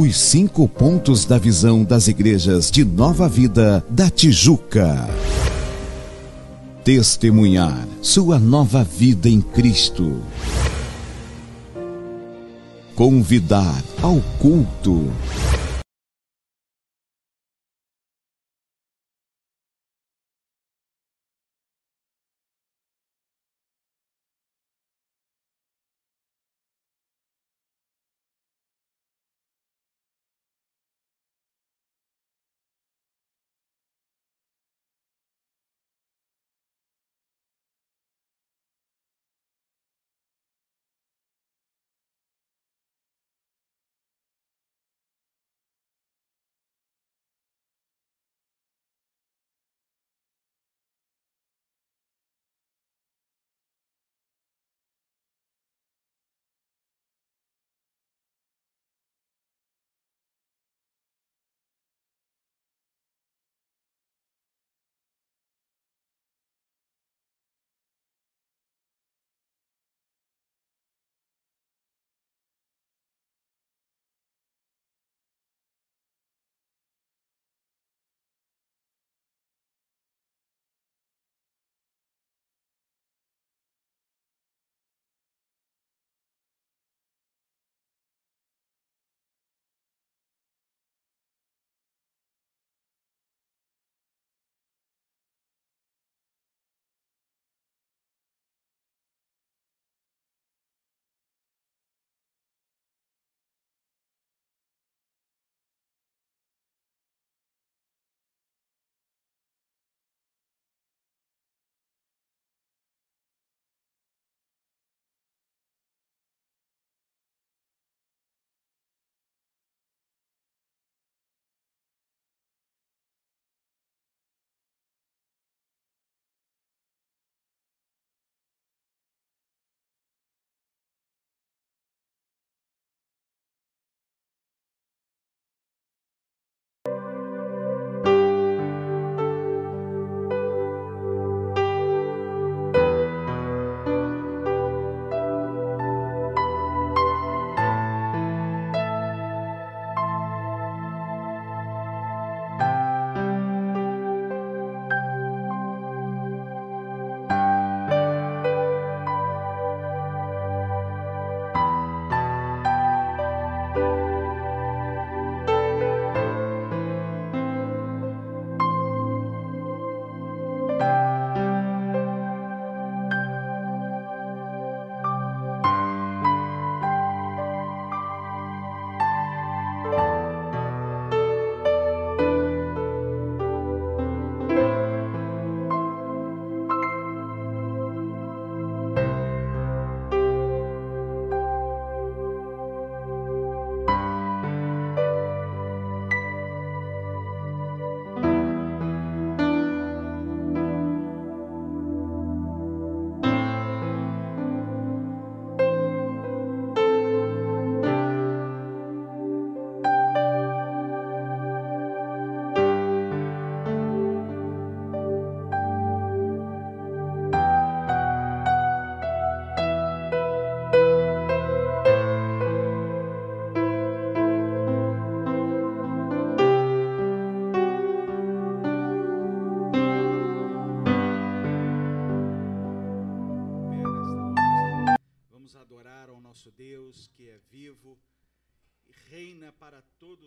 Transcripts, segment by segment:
Os cinco pontos da visão das igrejas de Nova Vida da Tijuca. Testemunhar sua nova vida em Cristo. Convidar ao culto.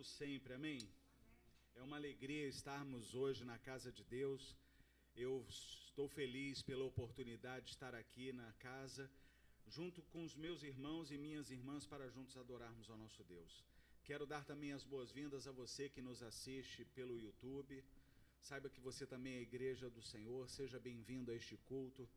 Sempre, amém? É uma alegria estarmos hoje na casa de Deus. Eu estou feliz pela oportunidade de estar aqui na casa, junto com os meus irmãos e minhas irmãs, para juntos adorarmos ao nosso Deus. Quero dar também as boas-vindas a você que nos assiste pelo YouTube. Saiba que você também é igreja do Senhor, seja bem-vindo a este culto.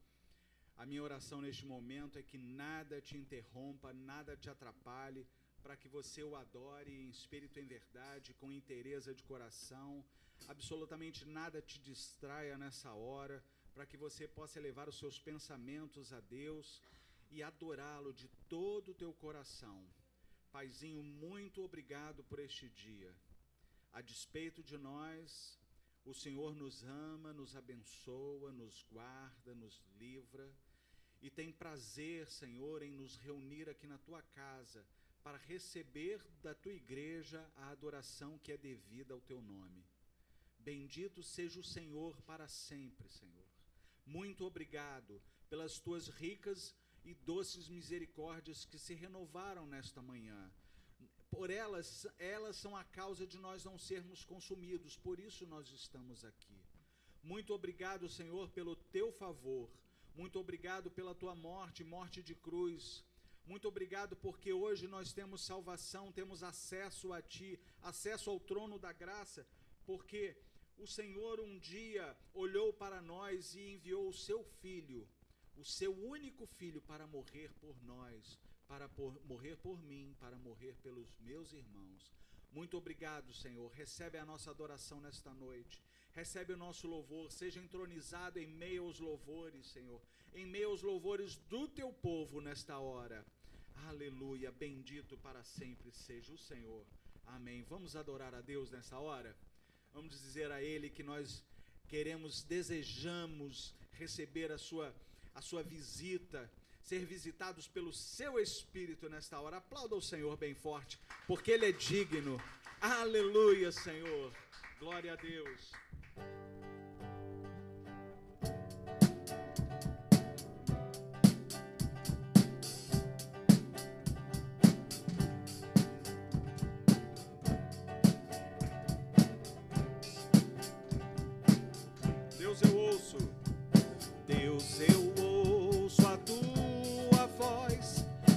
A minha oração neste momento é que nada te interrompa, nada te atrapalhe para que você o adore em espírito e em verdade, com inteireza de coração. Absolutamente nada te distraia nessa hora, para que você possa elevar os seus pensamentos a Deus e adorá-lo de todo o teu coração. Paizinho, muito obrigado por este dia. A despeito de nós, o Senhor nos ama, nos abençoa, nos guarda, nos livra e tem prazer, Senhor, em nos reunir aqui na tua casa para receber da tua igreja a adoração que é devida ao teu nome. Bendito seja o Senhor para sempre, Senhor. Muito obrigado pelas tuas ricas e doces misericórdias que se renovaram nesta manhã. Por elas, elas são a causa de nós não sermos consumidos, por isso nós estamos aqui. Muito obrigado, Senhor, pelo teu favor. Muito obrigado pela tua morte, morte de cruz. Muito obrigado porque hoje nós temos salvação, temos acesso a ti, acesso ao trono da graça, porque o Senhor um dia olhou para nós e enviou o seu filho, o seu único filho, para morrer por nós, para por, morrer por mim, para morrer pelos meus irmãos. Muito obrigado, Senhor. Recebe a nossa adoração nesta noite. Recebe o nosso louvor. Seja entronizado em meio aos louvores, Senhor. Em meio aos louvores do teu povo nesta hora. Aleluia. Bendito para sempre seja o Senhor. Amém. Vamos adorar a Deus nessa hora? Vamos dizer a Ele que nós queremos, desejamos receber a sua, a sua visita, ser visitados pelo seu Espírito nesta hora. Aplauda o Senhor bem forte, porque Ele é digno. Aleluia, Senhor. Glória a Deus.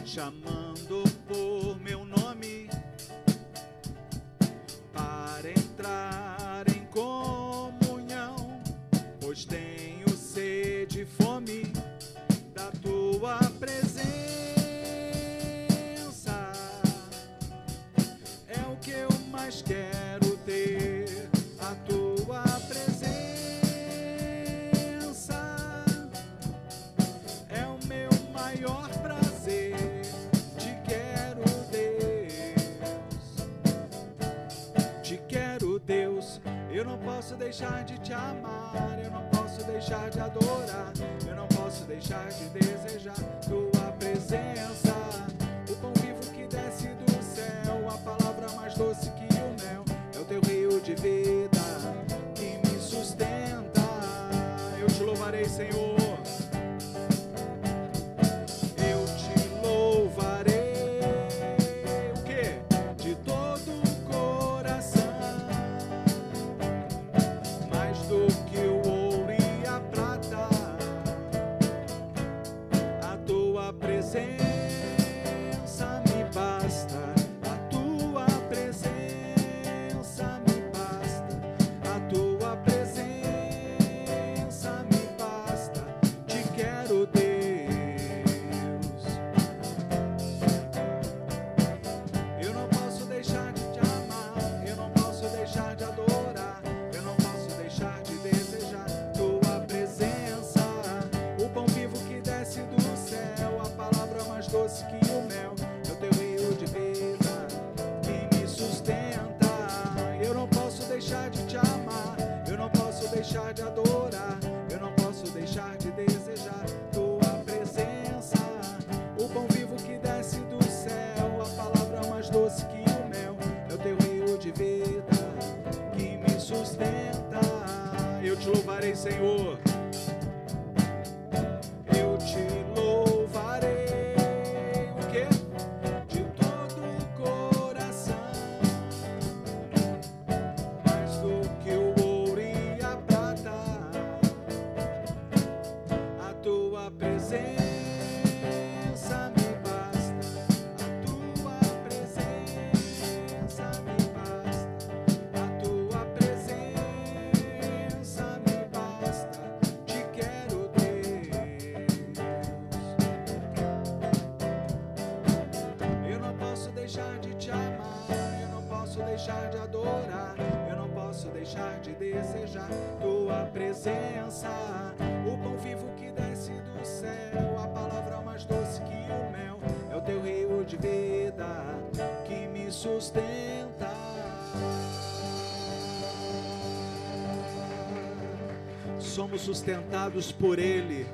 xamã. Deixar de te amar, eu não posso deixar de adorar, eu não posso deixar de desejar tua presença. O pão vivo que desce do céu, a palavra mais doce que o mel, é o teu rio de vida que me sustenta. Eu te louvarei, Senhor. Somos sustentados por Ele.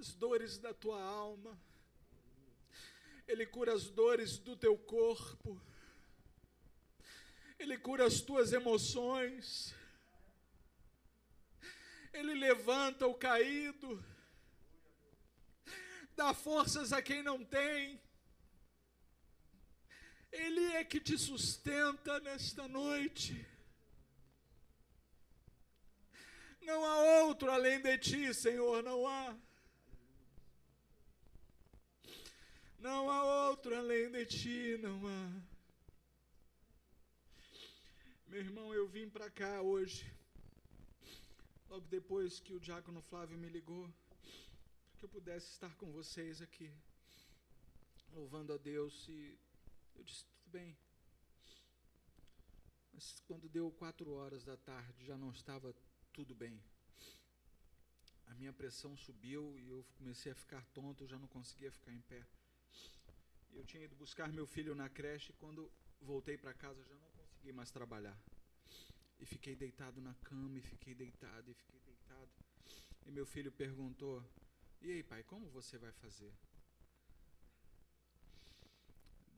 As dores da tua alma. Ele cura as dores do teu corpo. Ele cura as tuas emoções. Ele levanta o caído. Dá forças a quem não tem. Ele é que te sustenta nesta noite. Não há outro além de ti, Senhor, não há. Não há outro além de ti, não há. Meu irmão, eu vim para cá hoje, logo depois que o diácono Flávio me ligou, para que eu pudesse estar com vocês aqui, louvando a Deus. E eu disse: tudo bem. Mas quando deu quatro horas da tarde, já não estava tudo bem. A minha pressão subiu e eu comecei a ficar tonto, eu já não conseguia ficar em pé. Eu tinha ido buscar meu filho na creche e quando voltei para casa já não consegui mais trabalhar. E fiquei deitado na cama, e fiquei deitado, e fiquei deitado. E meu filho perguntou: E aí, pai, como você vai fazer?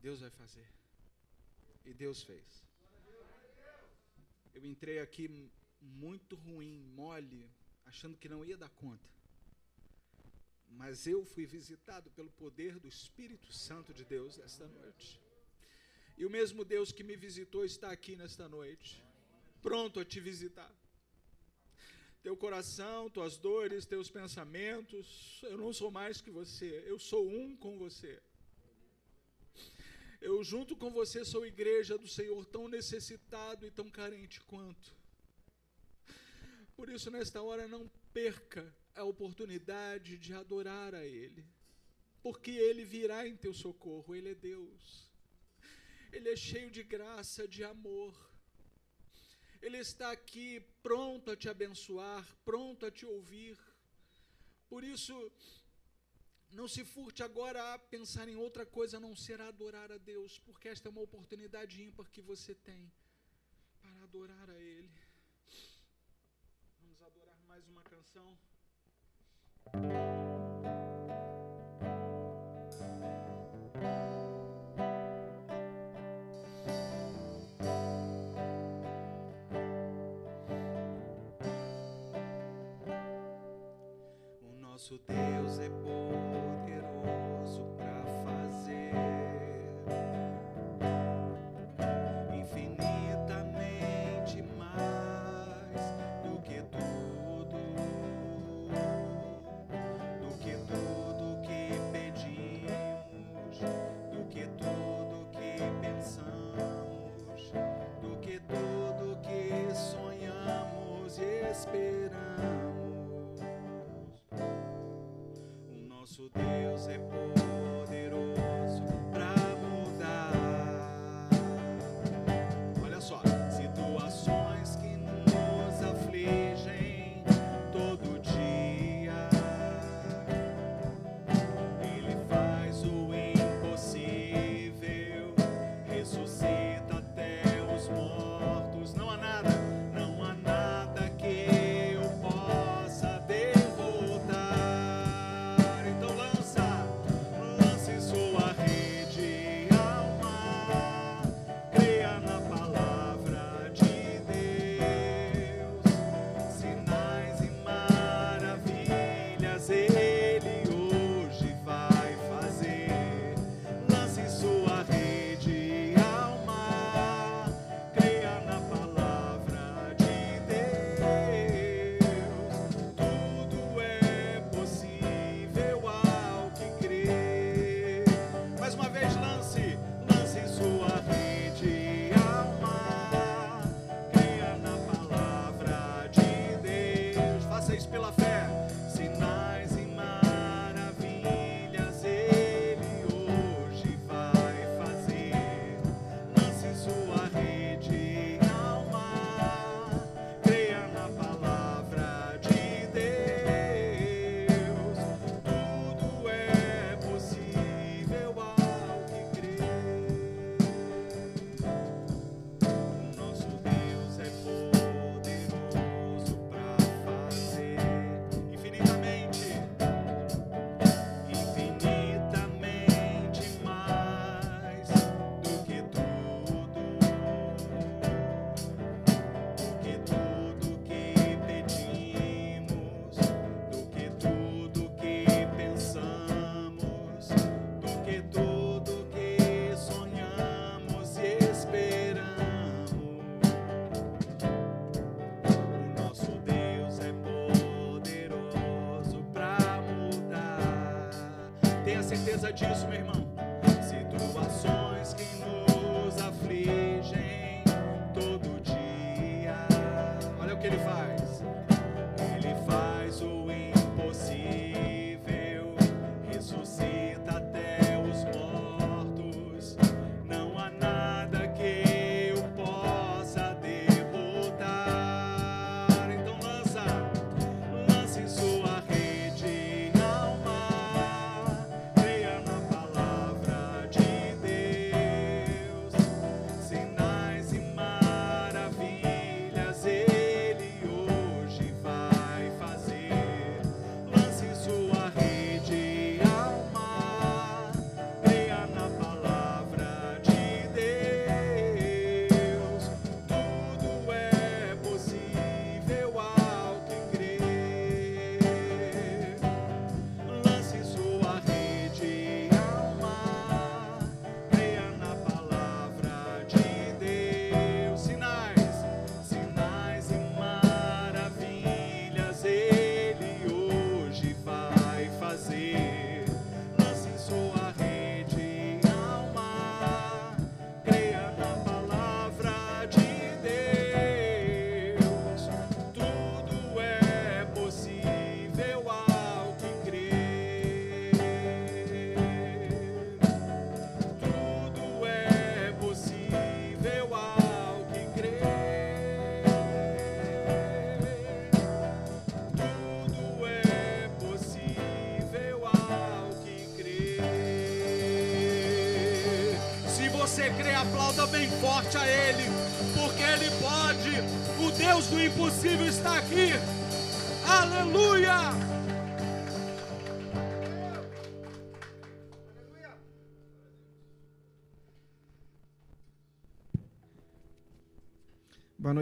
Deus vai fazer. E Deus fez. Eu entrei aqui muito ruim, mole, achando que não ia dar conta. Mas eu fui visitado pelo poder do Espírito Santo de Deus esta noite. E o mesmo Deus que me visitou está aqui nesta noite, pronto a te visitar. Teu coração, tuas dores, teus pensamentos, eu não sou mais que você, eu sou um com você. Eu, junto com você, sou igreja do Senhor, tão necessitado e tão carente quanto. Por isso, nesta hora, não perca a oportunidade de adorar a Ele, porque Ele virá em teu socorro, Ele é Deus, Ele é cheio de graça, de amor, Ele está aqui pronto a te abençoar, pronto a te ouvir. Por isso, não se furte agora a pensar em outra coisa a não ser adorar a Deus, porque esta é uma oportunidade ímpar que você tem para adorar a Ele. Vamos adorar mais uma canção. O nosso Deus é poderoso Deus é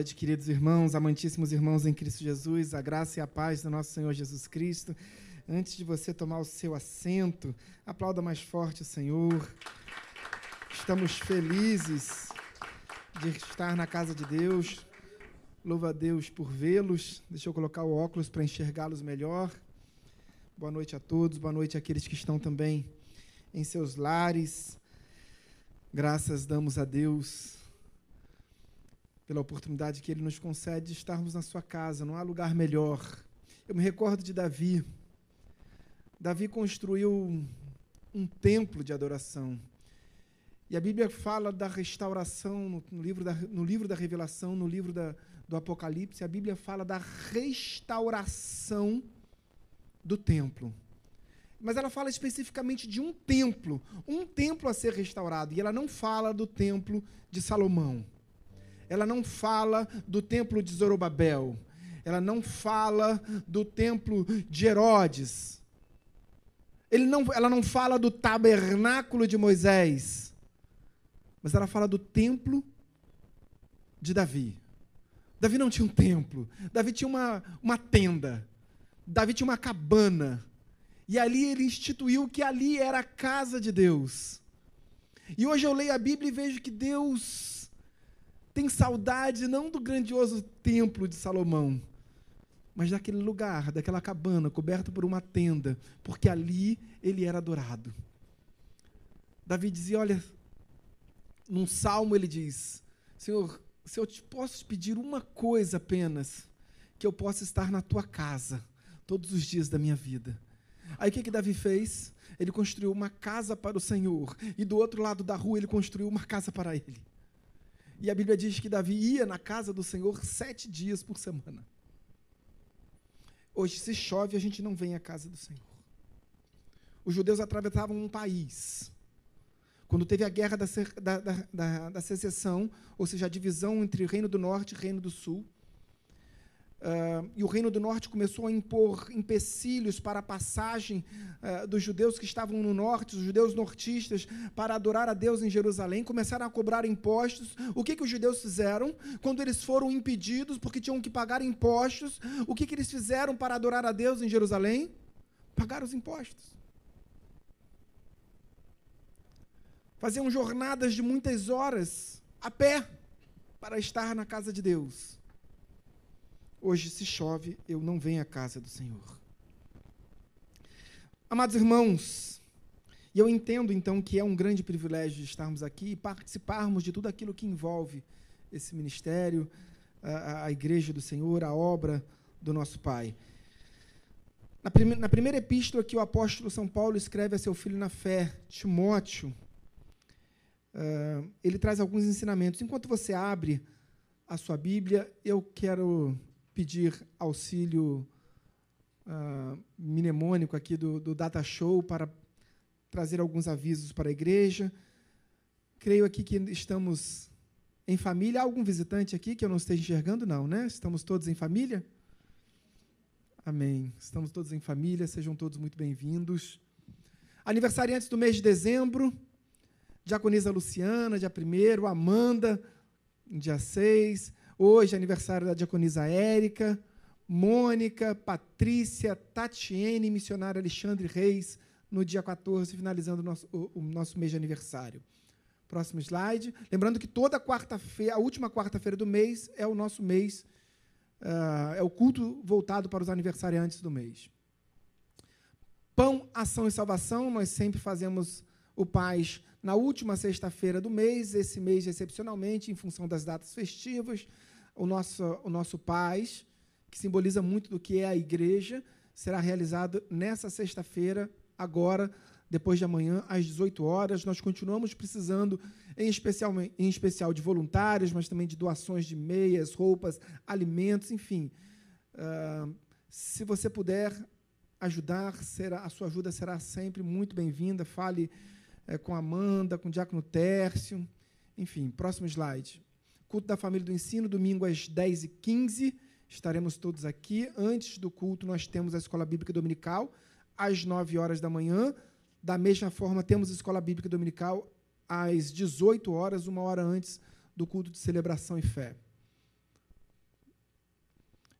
noite, queridos irmãos, amantíssimos irmãos em Cristo Jesus, a graça e a paz do nosso Senhor Jesus Cristo. Antes de você tomar o seu assento, aplauda mais forte o Senhor. Estamos felizes de estar na casa de Deus. Louva a Deus por vê-los. Deixa eu colocar o óculos para enxergá-los melhor. Boa noite a todos, boa noite àqueles que estão também em seus lares. Graças damos a Deus pela oportunidade que Ele nos concede de estarmos na Sua casa. Não há lugar melhor. Eu me recordo de Davi. Davi construiu um, templo de adoração. E a Bíblia fala da restauração no, no livro, da, no livro da Revelação, no livro da, do Apocalipse. A Bíblia fala da restauração do templo. Mas ela fala especificamente de um templo, um templo a ser restaurado. E ela não fala do templo de Salomão ela não fala do templo de Zorobabel, ela não fala do templo de Herodes, não, ela não fala do tabernáculo de Moisés, mas ela fala do templo de Davi. Davi não tinha um templo, Davi tinha uma, uma tenda, Davi tinha uma cabana, e ali ele instituiu que ali era a casa de Deus. E hoje eu leio a Bíblia e vejo que Deus tem saudade não do grandioso templo de Salomão, mas daquele lugar, daquela cabana coberta por uma tenda, porque ali ele era adorado. Davi dizia: Olha, num salmo ele diz: Senhor, se eu te posso pedir uma coisa apenas, que eu possa estar na tua casa todos os dias da minha vida. Aí o que, que Davi fez? Ele construiu uma casa para o Senhor, e do outro lado da rua ele construiu uma casa para ele. E a Bíblia diz que Davi ia na casa do Senhor sete dias por semana. Hoje, se chove, a gente não vem à casa do Senhor. Os judeus atravessavam um país. Quando teve a guerra da, da, da, da secessão, ou seja, a divisão entre o Reino do Norte e o Reino do Sul, Uh, e o Reino do Norte começou a impor empecilhos para a passagem uh, dos judeus que estavam no norte, os judeus nortistas, para adorar a Deus em Jerusalém, começaram a cobrar impostos. O que, que os judeus fizeram? Quando eles foram impedidos, porque tinham que pagar impostos, o que, que eles fizeram para adorar a Deus em Jerusalém? Pagar os impostos. Faziam jornadas de muitas horas a pé para estar na casa de Deus. Hoje, se chove, eu não venho à casa do Senhor. Amados irmãos, E eu entendo, então, que é um grande privilégio estarmos aqui e participarmos de tudo aquilo que envolve esse ministério, a, a Igreja do Senhor, a obra do nosso Pai. Na, prime na primeira epístola que o apóstolo São Paulo escreve a seu filho na fé, Timóteo, uh, ele traz alguns ensinamentos. Enquanto você abre a sua Bíblia, eu quero pedir auxílio uh, mnemônico aqui do, do Data Show para trazer alguns avisos para a igreja. Creio aqui que estamos em família. Há algum visitante aqui que eu não esteja enxergando? Não, né? Estamos todos em família? Amém. Estamos todos em família, sejam todos muito bem-vindos. Aniversariantes do mês de dezembro, Diaconisa Luciana, dia 1 Amanda, dia 6. Hoje, aniversário da Diaconisa Érica, Mônica, Patrícia, Tatiene, missionário Alexandre Reis, no dia 14, finalizando o nosso, o, o nosso mês de aniversário. Próximo slide. Lembrando que toda quarta-feira, a última quarta-feira do mês, é o nosso mês uh, é o culto voltado para os aniversariantes do mês. Pão, ação e salvação, nós sempre fazemos o Paz na última sexta-feira do mês, esse mês, excepcionalmente, em função das datas festivas, o nosso, o nosso Paz, que simboliza muito do que é a igreja, será realizado nessa sexta-feira, agora, depois de amanhã, às 18 horas. Nós continuamos precisando, em especial, em especial de voluntários, mas também de doações de meias, roupas, alimentos, enfim. Uh, se você puder ajudar, será, a sua ajuda será sempre muito bem-vinda. Fale é, com Amanda, com o Diácono Tércio. Enfim, próximo slide. Culto da Família do Ensino, domingo às 10h15. Estaremos todos aqui. Antes do culto, nós temos a Escola Bíblica Dominical, às 9 horas da manhã. Da mesma forma, temos a escola bíblica dominical às 18 horas, uma hora antes do culto de celebração e fé.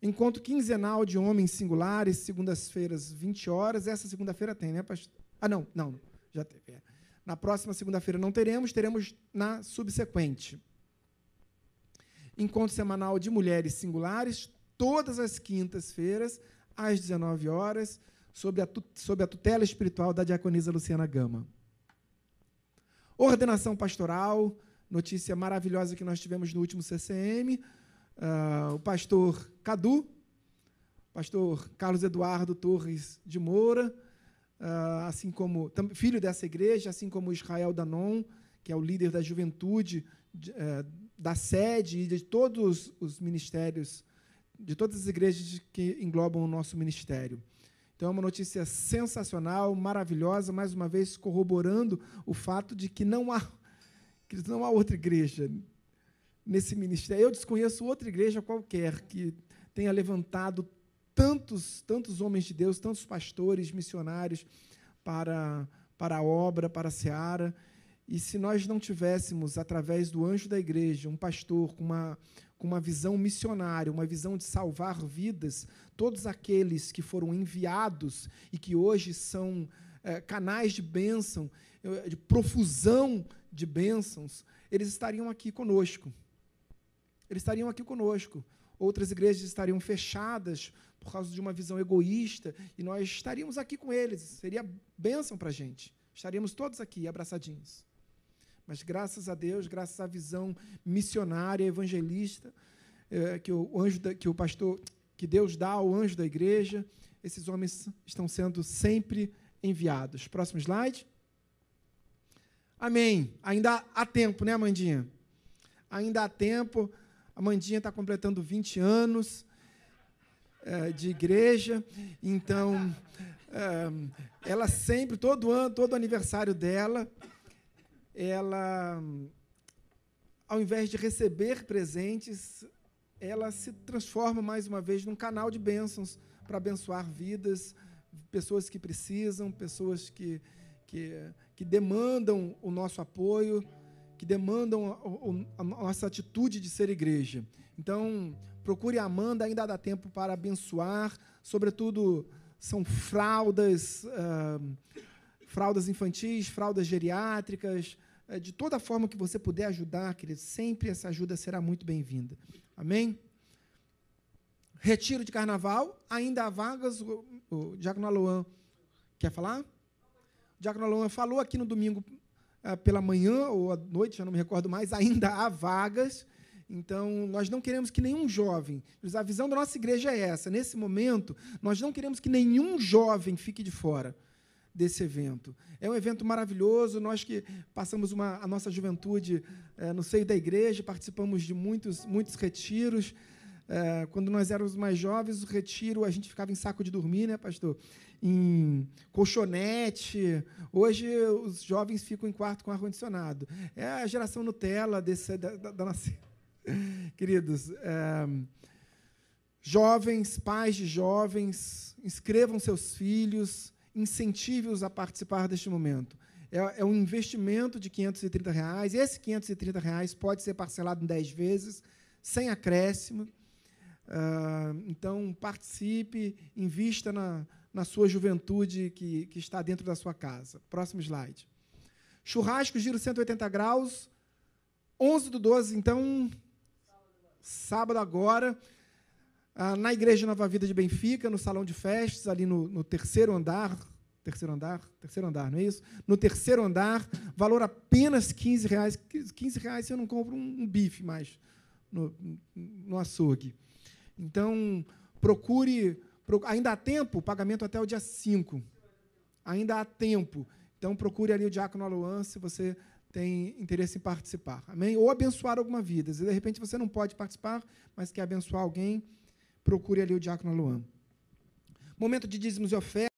Encontro quinzenal de homens singulares, segundas-feiras, 20 horas. Essa segunda-feira tem, né, pastor? Ah, não, não, já teve. É. Na próxima segunda-feira não teremos, teremos na subsequente. Encontro semanal de mulheres singulares, todas as quintas-feiras, às 19 horas sob a, sob a tutela espiritual da diaconisa Luciana Gama. Ordenação pastoral, notícia maravilhosa que nós tivemos no último CCM. Uh, ah, o pastor Cadu, pastor Carlos Eduardo Torres de Moura, uh, assim como filho dessa igreja, assim como Israel Danon, que é o líder da juventude de, uh, da sede e de todos os ministérios, de todas as igrejas que englobam o nosso ministério. Então é uma notícia sensacional, maravilhosa, mais uma vez corroborando o fato de que não há, que não há outra igreja nesse ministério. Eu desconheço outra igreja qualquer que tenha levantado tantos, tantos homens de Deus, tantos pastores, missionários para, para a obra, para a seara. E se nós não tivéssemos, através do anjo da igreja, um pastor com uma, com uma visão missionária, uma visão de salvar vidas, todos aqueles que foram enviados e que hoje são é, canais de bênção, de profusão de bênçãos, eles estariam aqui conosco. Eles estariam aqui conosco. Outras igrejas estariam fechadas por causa de uma visão egoísta e nós estaríamos aqui com eles. Seria bênção para a gente. Estaríamos todos aqui abraçadinhos. Mas graças a Deus, graças à visão missionária, evangelista, é, que o anjo, da, que o pastor, que Deus dá ao anjo da igreja, esses homens estão sendo sempre enviados. Próximo slide. Amém. Ainda há tempo, né, Amandinha? Ainda há tempo. A Amandinha está completando 20 anos é, de igreja, então é, ela sempre, todo ano, todo aniversário dela, ela, ao invés de receber presentes, ela se transforma mais uma vez num canal de bênçãos para abençoar vidas, pessoas que precisam, pessoas que, que, que demandam o nosso apoio, que demandam a, a, a nossa atitude de ser igreja. Então, procure a Amanda, ainda dá tempo para abençoar, sobretudo são fraldas, uh, fraldas infantis, fraldas geriátricas, é, de toda forma que você puder ajudar, querido, sempre essa ajuda será muito bem-vinda. Amém? Retiro de carnaval, ainda há vagas. O, o Diácono Aluan quer falar? O Diácono Alain falou aqui no domingo uh, pela manhã ou à noite, já não me recordo mais, ainda há vagas. Então, nós não queremos que nenhum jovem, a visão da nossa igreja é essa, nesse momento, nós não queremos que nenhum jovem fique de fora desse evento. É um evento maravilhoso, nós que passamos uma, a nossa juventude é, no seio da igreja, participamos de muitos, muitos retiros. É, quando nós éramos mais jovens, o retiro a gente ficava em saco de dormir, né, pastor? Em colchonete. Hoje os jovens ficam em quarto com ar-condicionado. É a geração Nutella desse, da, da, da nossa. Queridos, é, jovens, pais de jovens, inscrevam seus filhos, incentive-os a participar deste momento. É, é, um investimento de 530 reais. Esse 530 reais pode ser parcelado em 10 vezes, sem acréscimo. Uh, então, participe, invista na, na sua juventude que, que está dentro da sua casa. Próximo slide. Churrasco, giro 180 graus. 11 do 12, então, sábado agora, ah, na Igreja Nova Vida de Benfica, no salão de festas, ali no, no, terceiro andar. Terceiro andar? Terceiro andar, não é isso? No terceiro andar, valor apenas 15 reais. 15 reais eu não compro um, um bife mais no, no açougue. Então, procure. Ainda há tempo, pagamento até o dia 5. Ainda há tempo. Então, procure ali o Diácono Aluan se você tem interesse em participar. Amém? Ou abençoar alguma vida. de repente você não pode participar, mas quer abençoar alguém, procure ali o Diácono Luan. Momento de dízimos e ofertas.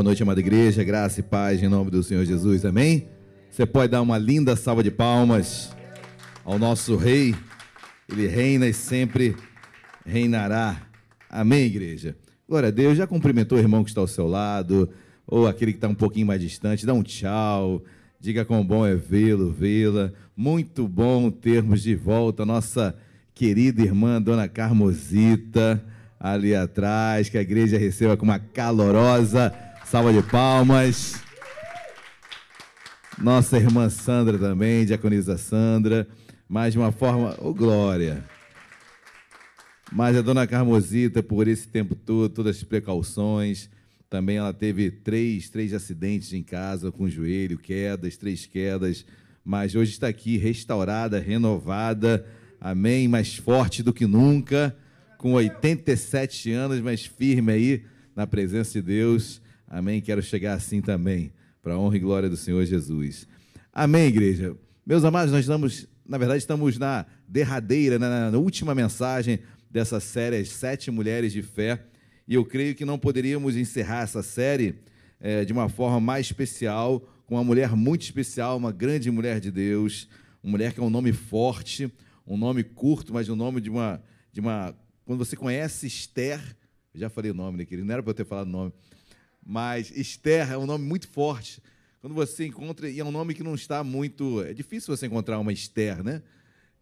Boa noite, amada igreja, graça e paz em nome do Senhor Jesus, amém? Você pode dar uma linda salva de palmas ao nosso Rei, ele reina e sempre reinará, amém, igreja? Glória a Deus, já cumprimentou o irmão que está ao seu lado, ou aquele que está um pouquinho mais distante, dá um tchau, diga quão bom é vê-lo, vê-la, muito bom termos de volta a nossa querida irmã Dona Carmosita, ali atrás, que a igreja receba com uma calorosa Salva de palmas. Nossa irmã Sandra também, diaconisa Sandra. Mais de uma forma, ô oh, glória. Mas a dona Carmosita, por esse tempo todo, todas as precauções, também ela teve três, três acidentes em casa com o joelho, quedas, três quedas, mas hoje está aqui restaurada, renovada, amém, mais forte do que nunca, com 87 anos, mas firme aí na presença de Deus. Amém? Quero chegar assim também, para a honra e glória do Senhor Jesus. Amém, igreja? Meus amados, nós estamos, na verdade, estamos na derradeira, na, na última mensagem dessa série, As Sete Mulheres de Fé, e eu creio que não poderíamos encerrar essa série é, de uma forma mais especial, com uma mulher muito especial, uma grande mulher de Deus, uma mulher que é um nome forte, um nome curto, mas um nome de uma. De uma quando você conhece Esther, já falei o nome, né, querido? Não era para eu ter falado o nome mas Esther é um nome muito forte. Quando você encontra, e é um nome que não está muito. É difícil você encontrar uma Esther, né?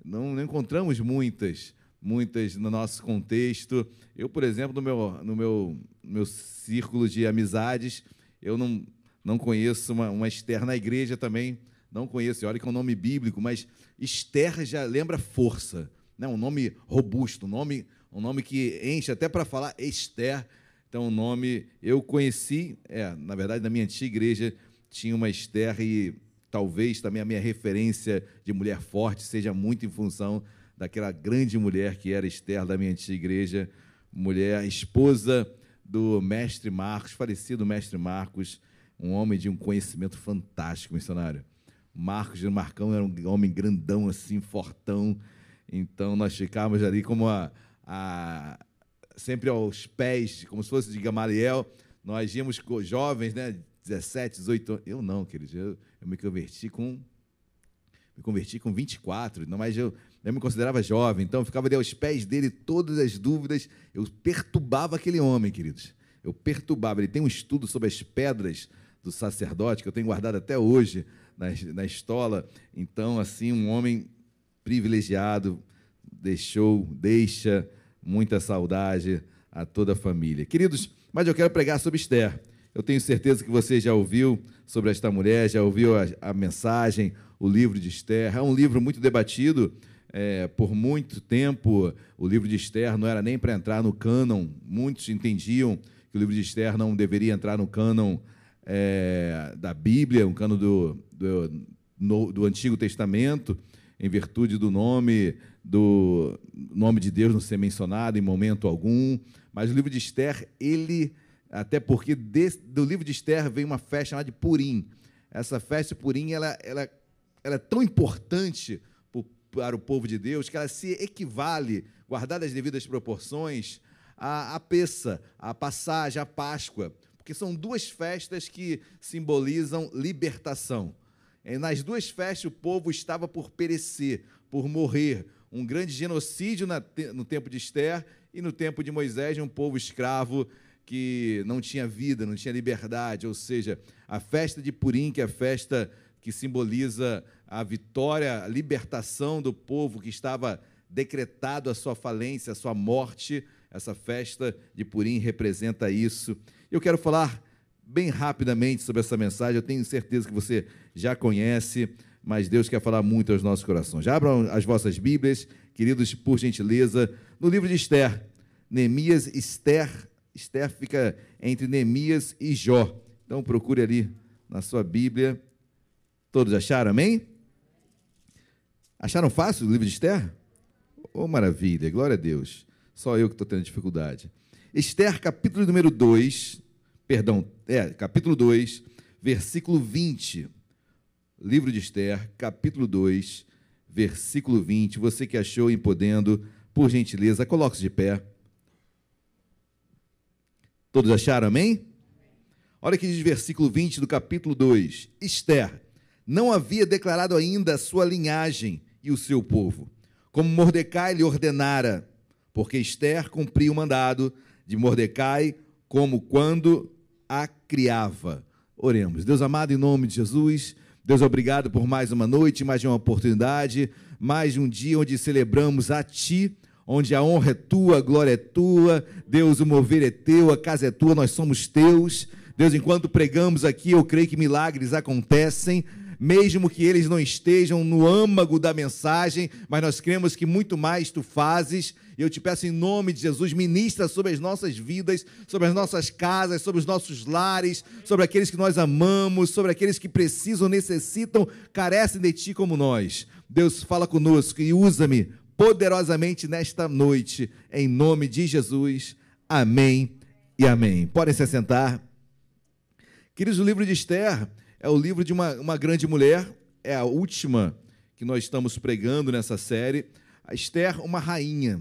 Não, não encontramos muitas, muitas no nosso contexto. Eu, por exemplo, no meu, no meu, meu círculo de amizades, eu não, não conheço uma, uma Esther na igreja também, não conheço. Olha que é um nome bíblico, mas Esther já lembra força, né? um nome robusto, um nome, um nome que enche até para falar Esther então, o nome eu conheci, é, na verdade, na minha antiga igreja tinha uma Esther e talvez também a minha referência de mulher forte seja muito em função daquela grande mulher que era Esther da minha antiga igreja, mulher, esposa do mestre Marcos, falecido mestre Marcos, um homem de um conhecimento fantástico, missionário. Marcos de Marcão era um homem grandão assim, fortão. Então nós ficávamos ali como a, a sempre aos pés, como se fosse de Gamaliel. Nós íamos jovens, né? 17, 18 anos. Eu não, querido. Eu, eu me converti com. Me converti com 24, não, mas eu, eu me considerava jovem, então eu ficava ali aos pés dele, todas as dúvidas. Eu perturbava aquele homem, queridos. Eu perturbava. Ele tem um estudo sobre as pedras do sacerdote, que eu tenho guardado até hoje na, na estola. Então, assim, um homem privilegiado, deixou, deixa muita saudade a toda a família. Queridos, mas eu quero pregar sobre Esther. Eu tenho certeza que você já ouviu sobre esta mulher, já ouviu a, a mensagem, o livro de Esther. É um livro muito debatido. É, por muito tempo, o livro de Esther não era nem para entrar no cânon. Muitos entendiam que o livro de Esther não deveria entrar no cânon é, da Bíblia, um cânon do, do, no, do Antigo Testamento, em virtude do nome do nome de Deus não ser mencionado em momento algum, mas o livro de Esther, ele, até porque desse, do livro de Esther vem uma festa chamada de Purim. Essa festa de Purim, ela, ela, ela é tão importante para o povo de Deus que ela se equivale, guardadas as devidas proporções, à, à peça, à passagem, à Páscoa, porque são duas festas que simbolizam libertação. Nas duas festas, o povo estava por perecer, por morrer, um grande genocídio no tempo de Esther e no tempo de Moisés, um povo escravo que não tinha vida, não tinha liberdade, ou seja, a festa de Purim, que é a festa que simboliza a vitória, a libertação do povo que estava decretado a sua falência, a sua morte, essa festa de Purim representa isso. Eu quero falar bem rapidamente sobre essa mensagem, eu tenho certeza que você já conhece, mas Deus quer falar muito aos nossos corações. Abram as vossas Bíblias, queridos, por gentileza, no livro de Esther. Neemias, Esther, Esther fica entre Neemias e Jó. Então procure ali na sua Bíblia. Todos acharam, amém? Acharam fácil o livro de Esther? Oh, maravilha, glória a Deus. Só eu que estou tendo dificuldade. Esther, capítulo número 2, perdão, é, capítulo 2, versículo 20. Livro de Esther, capítulo 2, versículo 20. Você que achou em podendo, por gentileza, coloque-se de pé. Todos acharam, amém? Olha que diz versículo 20 do capítulo 2. Esther não havia declarado ainda a sua linhagem e o seu povo, como Mordecai lhe ordenara, porque Esther cumpriu o mandado de Mordecai como quando a criava. Oremos. Deus amado, em nome de Jesus, Deus, obrigado por mais uma noite, mais uma oportunidade, mais um dia onde celebramos a Ti, onde a honra é Tua, a glória é Tua, Deus, o mover é Teu, a casa é Tua, nós somos Teus. Deus, enquanto pregamos aqui, eu creio que milagres acontecem, mesmo que eles não estejam no âmago da mensagem, mas nós cremos que muito mais tu fazes. E eu te peço em nome de Jesus, ministra sobre as nossas vidas, sobre as nossas casas, sobre os nossos lares, sobre aqueles que nós amamos, sobre aqueles que precisam, necessitam, carecem de ti como nós. Deus, fala conosco e usa-me poderosamente nesta noite, em nome de Jesus. Amém e amém. Podem se assentar. Queridos, o livro de Esther é o livro de uma, uma grande mulher, é a última que nós estamos pregando nessa série. A Esther, uma rainha.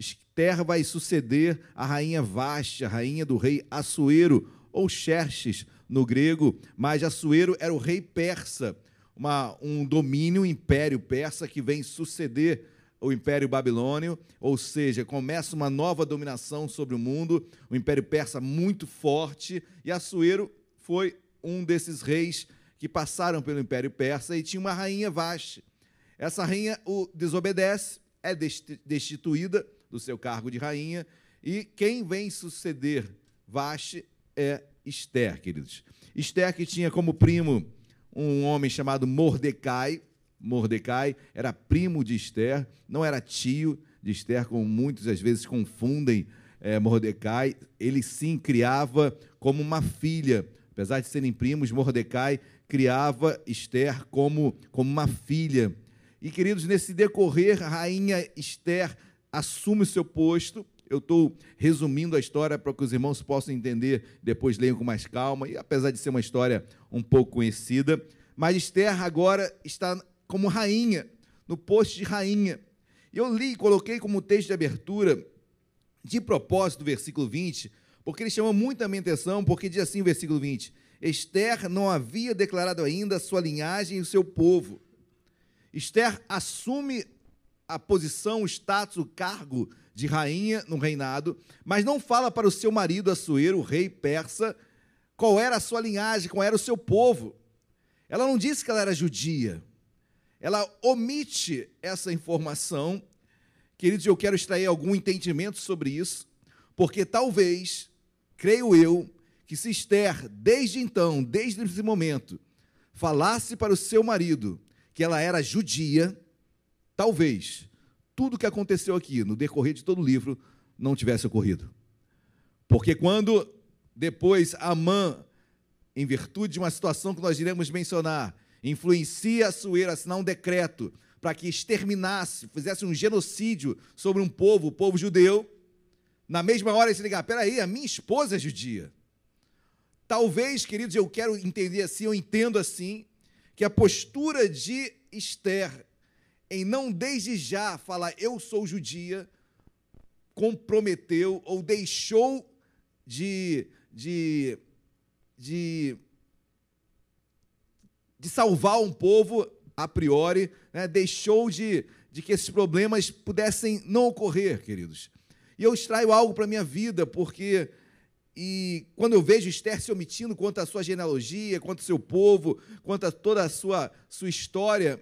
Esther vai suceder a rainha Vasti, a rainha do rei Assuero, ou Xerxes no grego, mas Assuero era o rei persa, uma, um domínio, um império persa que vem suceder o Império Babilônio, ou seja, começa uma nova dominação sobre o mundo, o Império Persa muito forte, e Assuero foi um desses reis que passaram pelo Império Persa e tinha uma rainha Vashti. Essa rainha o desobedece, é destituída do seu cargo de rainha e quem vem suceder Vashti é Esther, queridos. Esther que tinha como primo um homem chamado Mordecai. Mordecai era primo de Esther, não era tio de Esther, como muitos às vezes confundem é, Mordecai. Ele sim criava como uma filha Apesar de serem primos, Mordecai criava Esther como, como uma filha. E, queridos, nesse decorrer, a rainha Esther assume o seu posto. Eu estou resumindo a história para que os irmãos possam entender, depois leiam com mais calma, e apesar de ser uma história um pouco conhecida. Mas Esther agora está como rainha, no posto de rainha. Eu li e coloquei como texto de abertura, de propósito, o versículo 20, porque ele chama muito a minha atenção, porque diz assim o versículo 20: Esther não havia declarado ainda sua linhagem e o seu povo. Esther assume a posição, o status, o cargo de rainha no reinado, mas não fala para o seu marido Assuero, o rei persa, qual era a sua linhagem, qual era o seu povo. Ela não disse que ela era judia. Ela omite essa informação. Queridos, eu quero extrair algum entendimento sobre isso, porque talvez creio eu, que se Esther, desde então, desde esse momento, falasse para o seu marido que ela era judia, talvez tudo o que aconteceu aqui no decorrer de todo o livro não tivesse ocorrido. Porque quando depois Amã, em virtude de uma situação que nós iremos mencionar, influencia a Sueira a assinar um decreto para que exterminasse, fizesse um genocídio sobre um povo, o povo judeu, na mesma hora se ligar, peraí, a minha esposa é judia. Talvez, queridos, eu quero entender assim, eu entendo assim, que a postura de Esther em não desde já falar eu sou judia, comprometeu ou deixou de, de, de, de salvar um povo a priori, né? deixou de, de que esses problemas pudessem não ocorrer, queridos. E eu extraio algo para a minha vida, porque e quando eu vejo Esther se omitindo quanto à sua genealogia, quanto ao seu povo, quanto a toda a sua, sua história,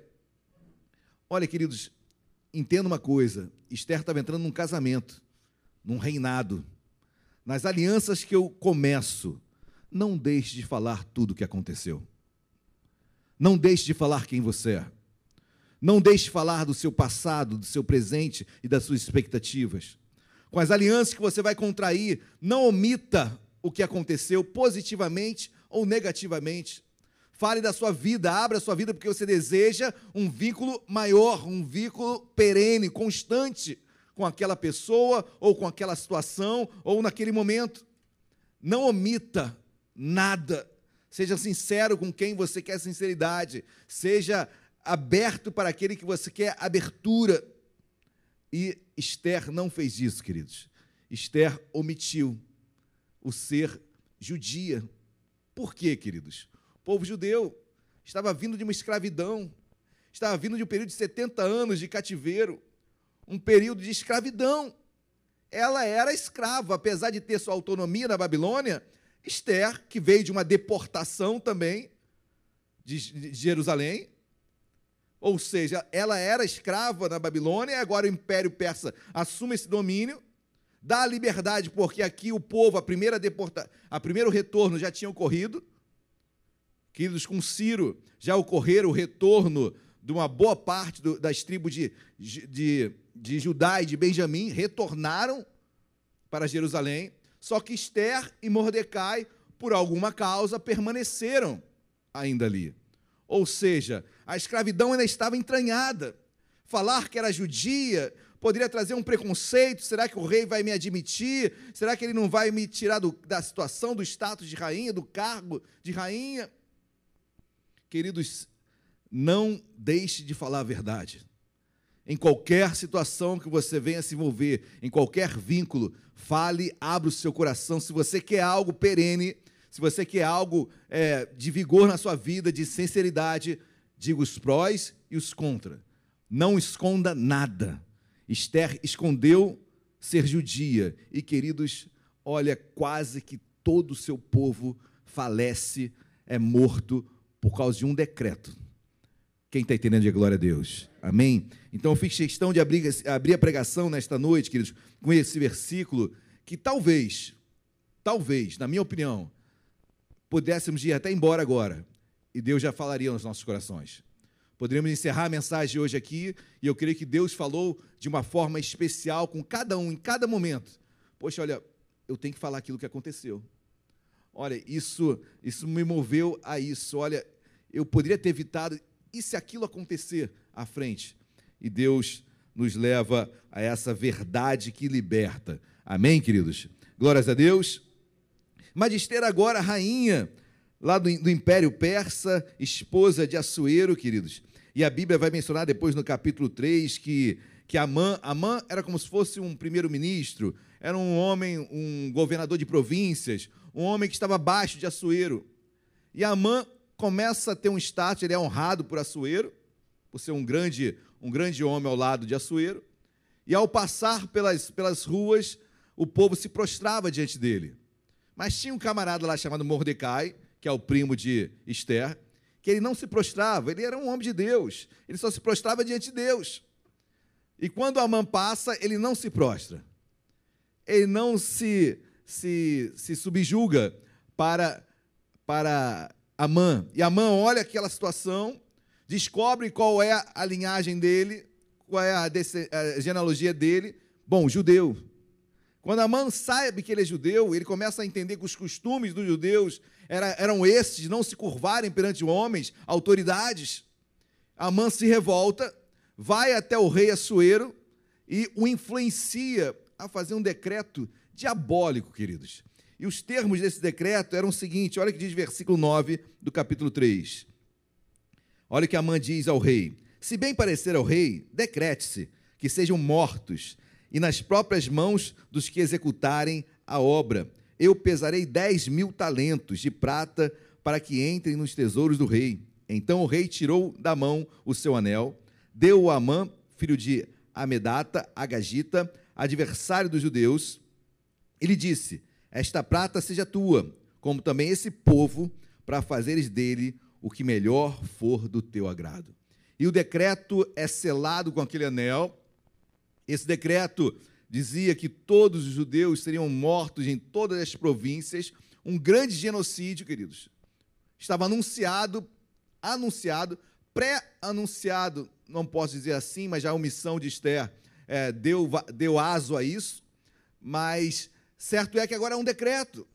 olha, queridos, entenda uma coisa: Esther estava entrando num casamento, num reinado. Nas alianças que eu começo, não deixe de falar tudo o que aconteceu. Não deixe de falar quem você é. Não deixe de falar do seu passado, do seu presente e das suas expectativas com as alianças que você vai contrair, não omita o que aconteceu positivamente ou negativamente. Fale da sua vida, abra a sua vida porque você deseja um vínculo maior, um vínculo perene, constante com aquela pessoa ou com aquela situação ou naquele momento. Não omita nada. Seja sincero com quem você quer sinceridade. Seja aberto para aquele que você quer abertura. E Esther não fez isso, queridos. Esther omitiu o ser judia. Por quê, queridos? Povo judeu estava vindo de uma escravidão, estava vindo de um período de 70 anos de cativeiro, um período de escravidão. Ela era escrava, apesar de ter sua autonomia na Babilônia. Esther, que veio de uma deportação também de Jerusalém, ou seja, ela era escrava na Babilônia, e agora o Império Persa assume esse domínio, dá a liberdade, porque aqui o povo, a primeira deporta, a primeiro retorno já tinha ocorrido. Queridos, com Ciro já ocorreram o retorno de uma boa parte do, das tribos de, de, de Judá e de Benjamim, retornaram para Jerusalém. Só que Esther e Mordecai, por alguma causa, permaneceram ainda ali. Ou seja, a escravidão ainda estava entranhada. Falar que era judia poderia trazer um preconceito. Será que o rei vai me admitir? Será que ele não vai me tirar do, da situação, do status de rainha, do cargo de rainha? Queridos, não deixe de falar a verdade. Em qualquer situação que você venha se envolver, em qualquer vínculo, fale, abra o seu coração. Se você quer algo perene, se você quer algo é, de vigor na sua vida, de sinceridade, diga os prós e os contra. Não esconda nada. Esther escondeu ser judia. E, queridos, olha, quase que todo o seu povo falece, é morto por causa de um decreto. Quem está entendendo de glória a Deus? Amém? Então eu fiz questão de abrir, abrir a pregação nesta noite, queridos, com esse versículo, que talvez, talvez, na minha opinião, pudéssemos ir até embora agora e Deus já falaria nos nossos corações. Poderíamos encerrar a mensagem hoje aqui e eu creio que Deus falou de uma forma especial com cada um, em cada momento. Poxa, olha, eu tenho que falar aquilo que aconteceu. Olha, isso, isso me moveu a isso. Olha, eu poderia ter evitado. E se aquilo acontecer à frente? E Deus nos leva a essa verdade que liberta. Amém, queridos? Glórias a Deus. Magister agora, rainha lá do, do Império Persa, esposa de Assuero, queridos. E a Bíblia vai mencionar depois no capítulo 3 que, que Amã, Amã era como se fosse um primeiro-ministro, era um homem, um governador de províncias, um homem que estava abaixo de Assuero. E Amã começa a ter um status, ele é honrado por Assuero, por ser um grande, um grande homem ao lado de Assuero. E ao passar pelas, pelas ruas, o povo se prostrava diante dele. Mas tinha um camarada lá chamado Mordecai, que é o primo de Esther, que ele não se prostrava, ele era um homem de Deus, ele só se prostrava diante de Deus. E quando Amã passa, ele não se prostra, ele não se, se, se subjuga para, para Amã. E Amã olha aquela situação, descobre qual é a linhagem dele, qual é a, a genealogia dele. Bom, judeu, quando Amã sabe que ele é judeu, ele começa a entender que os costumes dos judeus eram esses, não se curvarem perante homens, autoridades. Amã se revolta, vai até o rei Assuero e o influencia a fazer um decreto diabólico, queridos. E os termos desse decreto eram o seguinte: olha o que diz versículo 9 do capítulo 3. Olha o que Amã diz ao rei: Se bem parecer ao rei, decrete-se que sejam mortos e nas próprias mãos dos que executarem a obra. Eu pesarei dez mil talentos de prata para que entrem nos tesouros do rei. Então o rei tirou da mão o seu anel, deu-o a Amã, filho de Amedata, Agagita, adversário dos judeus, e lhe disse: Esta prata seja tua, como também esse povo, para fazeres dele o que melhor for do teu agrado. E o decreto é selado com aquele anel, esse decreto dizia que todos os judeus seriam mortos em todas as províncias, um grande genocídio, queridos. Estava anunciado, anunciado, pré-anunciado, não posso dizer assim, mas já a omissão de Esther é, deu, deu aso a isso, mas certo é que agora há um decreto,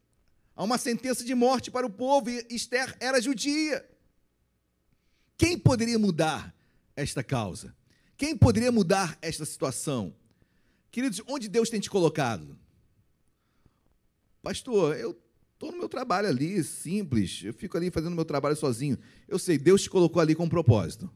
há uma sentença de morte para o povo, e Esther era judia. Quem poderia mudar esta causa? Quem poderia mudar esta situação? Queridos, onde Deus tem te colocado? Pastor, eu estou no meu trabalho ali, simples, eu fico ali fazendo meu trabalho sozinho. Eu sei, Deus te colocou ali com um propósito.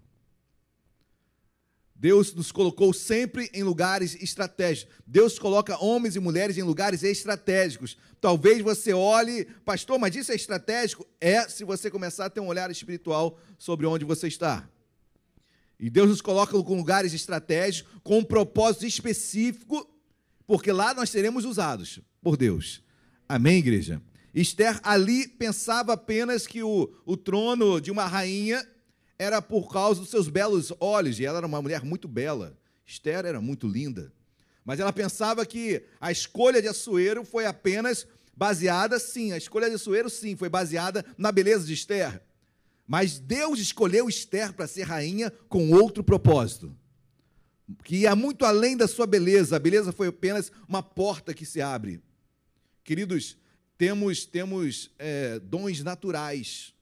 Deus nos colocou sempre em lugares estratégicos. Deus coloca homens e mulheres em lugares estratégicos. Talvez você olhe, pastor, mas isso é estratégico? É se você começar a ter um olhar espiritual sobre onde você está. E Deus nos coloca em lugares estratégicos com um propósito específico, porque lá nós seremos usados por Deus. Amém, igreja? Esther ali pensava apenas que o, o trono de uma rainha era por causa dos seus belos olhos, e ela era uma mulher muito bela. Esther era muito linda. Mas ela pensava que a escolha de Assuero foi apenas baseada, sim, a escolha de Assuero, sim, foi baseada na beleza de Esther. Mas Deus escolheu Esther para ser rainha com outro propósito, que ia muito além da sua beleza. A beleza foi apenas uma porta que se abre. Queridos, temos, temos é, dons naturais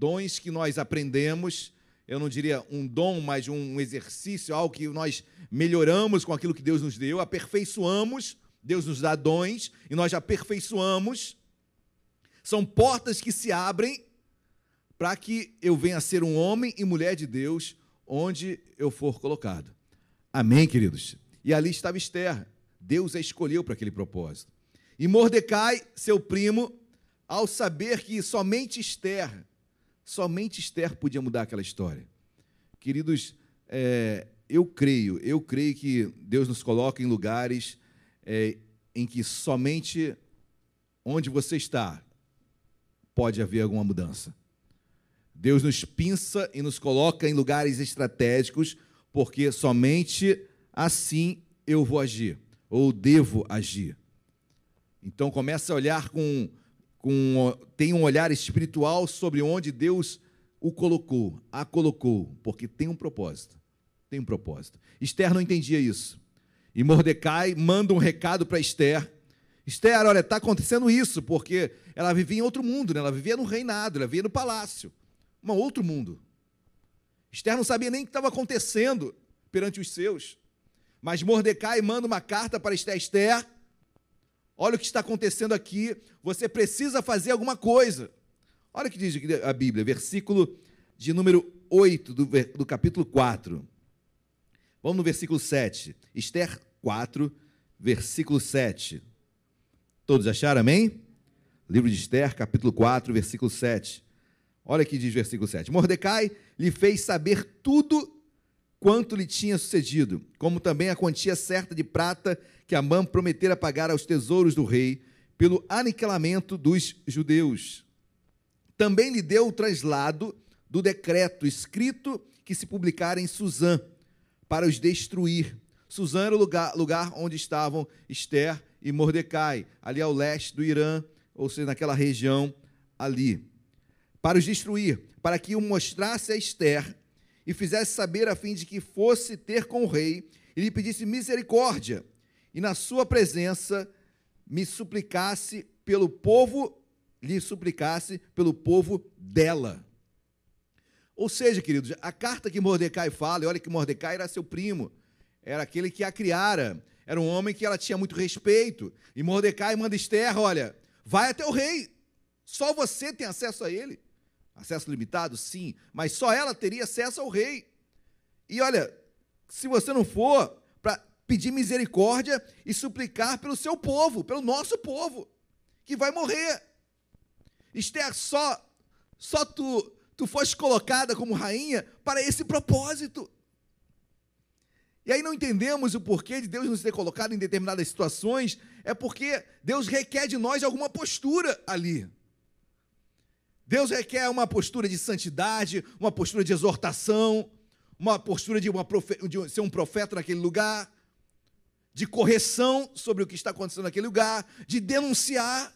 dons que nós aprendemos, eu não diria um dom, mas um exercício, algo que nós melhoramos com aquilo que Deus nos deu, aperfeiçoamos, Deus nos dá dons e nós aperfeiçoamos. São portas que se abrem para que eu venha a ser um homem e mulher de Deus onde eu for colocado. Amém, queridos? E ali estava Esther. Deus a escolheu para aquele propósito. E Mordecai, seu primo, ao saber que somente Esther Somente Esther podia mudar aquela história. Queridos, é, eu creio, eu creio que Deus nos coloca em lugares é, em que somente onde você está pode haver alguma mudança. Deus nos pinça e nos coloca em lugares estratégicos, porque somente assim eu vou agir, ou devo agir. Então comece a olhar com com, tem um olhar espiritual sobre onde Deus o colocou, a colocou, porque tem um propósito. Tem um propósito. Esther não entendia isso. E Mordecai manda um recado para Esther. Esther, olha, está acontecendo isso, porque ela vivia em outro mundo, né? ela vivia no reinado, ela vivia no palácio. Um outro mundo. Esther não sabia nem o que estava acontecendo perante os seus. Mas Mordecai manda uma carta para Esther. Esther, Olha o que está acontecendo aqui. Você precisa fazer alguma coisa. Olha o que diz a Bíblia, versículo de número 8 do, do capítulo 4. Vamos no versículo 7. Esther 4, versículo 7. Todos acharam, amém? Livro de Esther, capítulo 4, versículo 7. Olha que diz versículo 7. Mordecai lhe fez saber tudo quanto lhe tinha sucedido, como também a quantia certa de prata que Amã prometera pagar aos tesouros do rei pelo aniquilamento dos judeus. Também lhe deu o traslado do decreto escrito que se publicara em Suzã para os destruir. Suzã era o lugar, lugar onde estavam Esther e Mordecai, ali ao leste do Irã, ou seja, naquela região ali. Para os destruir, para que o mostrasse a Esther e fizesse saber a fim de que fosse ter com o rei e lhe pedisse misericórdia e na sua presença me suplicasse pelo povo, lhe suplicasse pelo povo dela. Ou seja, queridos, a carta que Mordecai fala, e olha que Mordecai era seu primo, era aquele que a criara, era um homem que ela tinha muito respeito. E Mordecai manda Esther: olha, vai até o rei, só você tem acesso a ele. Acesso limitado? Sim, mas só ela teria acesso ao rei. E olha, se você não for, pedir misericórdia e suplicar pelo seu povo, pelo nosso povo, que vai morrer. Esther, só, só tu, tu foste colocada como rainha para esse propósito. E aí não entendemos o porquê de Deus nos ter colocado em determinadas situações, é porque Deus requer de nós alguma postura ali. Deus requer uma postura de santidade, uma postura de exortação, uma postura de, uma profe, de ser um profeta naquele lugar de correção sobre o que está acontecendo naquele lugar, de denunciar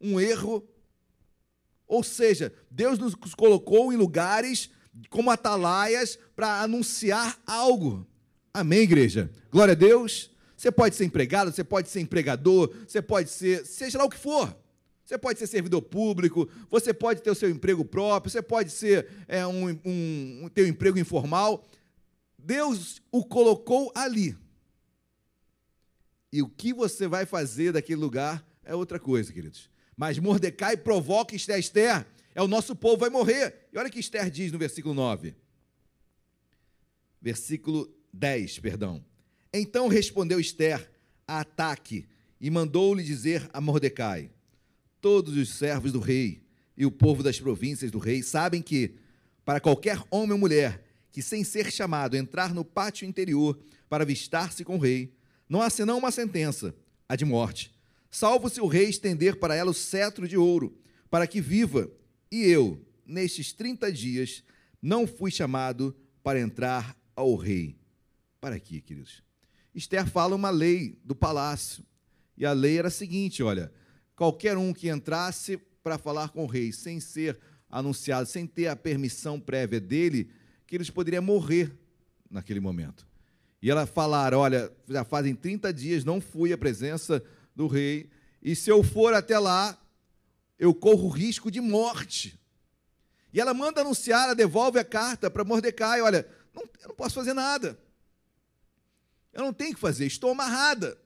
um erro. Ou seja, Deus nos colocou em lugares como atalaias para anunciar algo. Amém, igreja? Glória a Deus. Você pode ser empregado, você pode ser empregador, você pode ser, seja lá o que for. Você pode ser servidor público, você pode ter o seu emprego próprio, você pode ser é, um, um, ter um emprego informal. Deus o colocou ali e o que você vai fazer daquele lugar é outra coisa, queridos. Mas Mordecai provoca Esther, Esther, é o nosso povo vai morrer. E olha o que Esther diz no versículo 9. versículo 10, perdão. Então respondeu Esther a ataque e mandou-lhe dizer a Mordecai: Todos os servos do rei e o povo das províncias do rei sabem que, para qualquer homem ou mulher que, sem ser chamado, entrar no pátio interior para avistar-se com o rei, não há senão uma sentença, a de morte, salvo se o rei estender para ela o cetro de ouro, para que viva. E eu, nestes 30 dias, não fui chamado para entrar ao rei. Para aqui, queridos. Esther fala uma lei do palácio. E a lei era a seguinte: olha, qualquer um que entrasse para falar com o rei sem ser anunciado, sem ter a permissão prévia dele, que eles poderiam morrer naquele momento. E ela falar: olha, já fazem 30 dias, não fui à presença do rei, e se eu for até lá, eu corro risco de morte. E ela manda anunciar, ela devolve a carta para Mordecai: olha, não, eu não posso fazer nada. Eu não tenho que fazer, estou amarrada.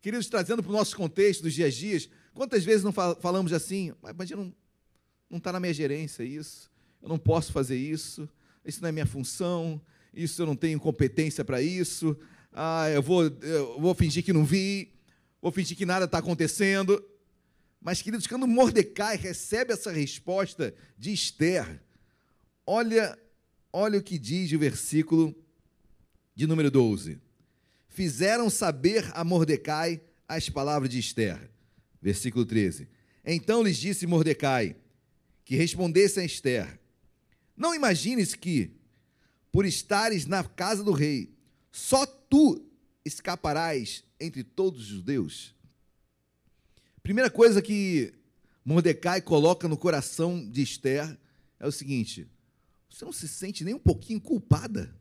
Queridos, trazendo para o nosso contexto dos dias a dias, quantas vezes não falamos assim, mas não está na minha gerência isso, eu não posso fazer isso, isso não é minha função, isso eu não tenho competência para isso, ah, eu vou, eu vou fingir que não vi, vou fingir que nada está acontecendo. Mas, queridos, quando Mordecai recebe essa resposta de Esther, olha, olha o que diz o versículo de número 12. Fizeram saber a Mordecai as palavras de Esther. Versículo 13. Então lhes disse Mordecai que respondesse a Esther: Não imagines que, por estares na casa do rei, só tu escaparás entre todos os judeus. Primeira coisa que Mordecai coloca no coração de Esther é o seguinte: você não se sente nem um pouquinho culpada,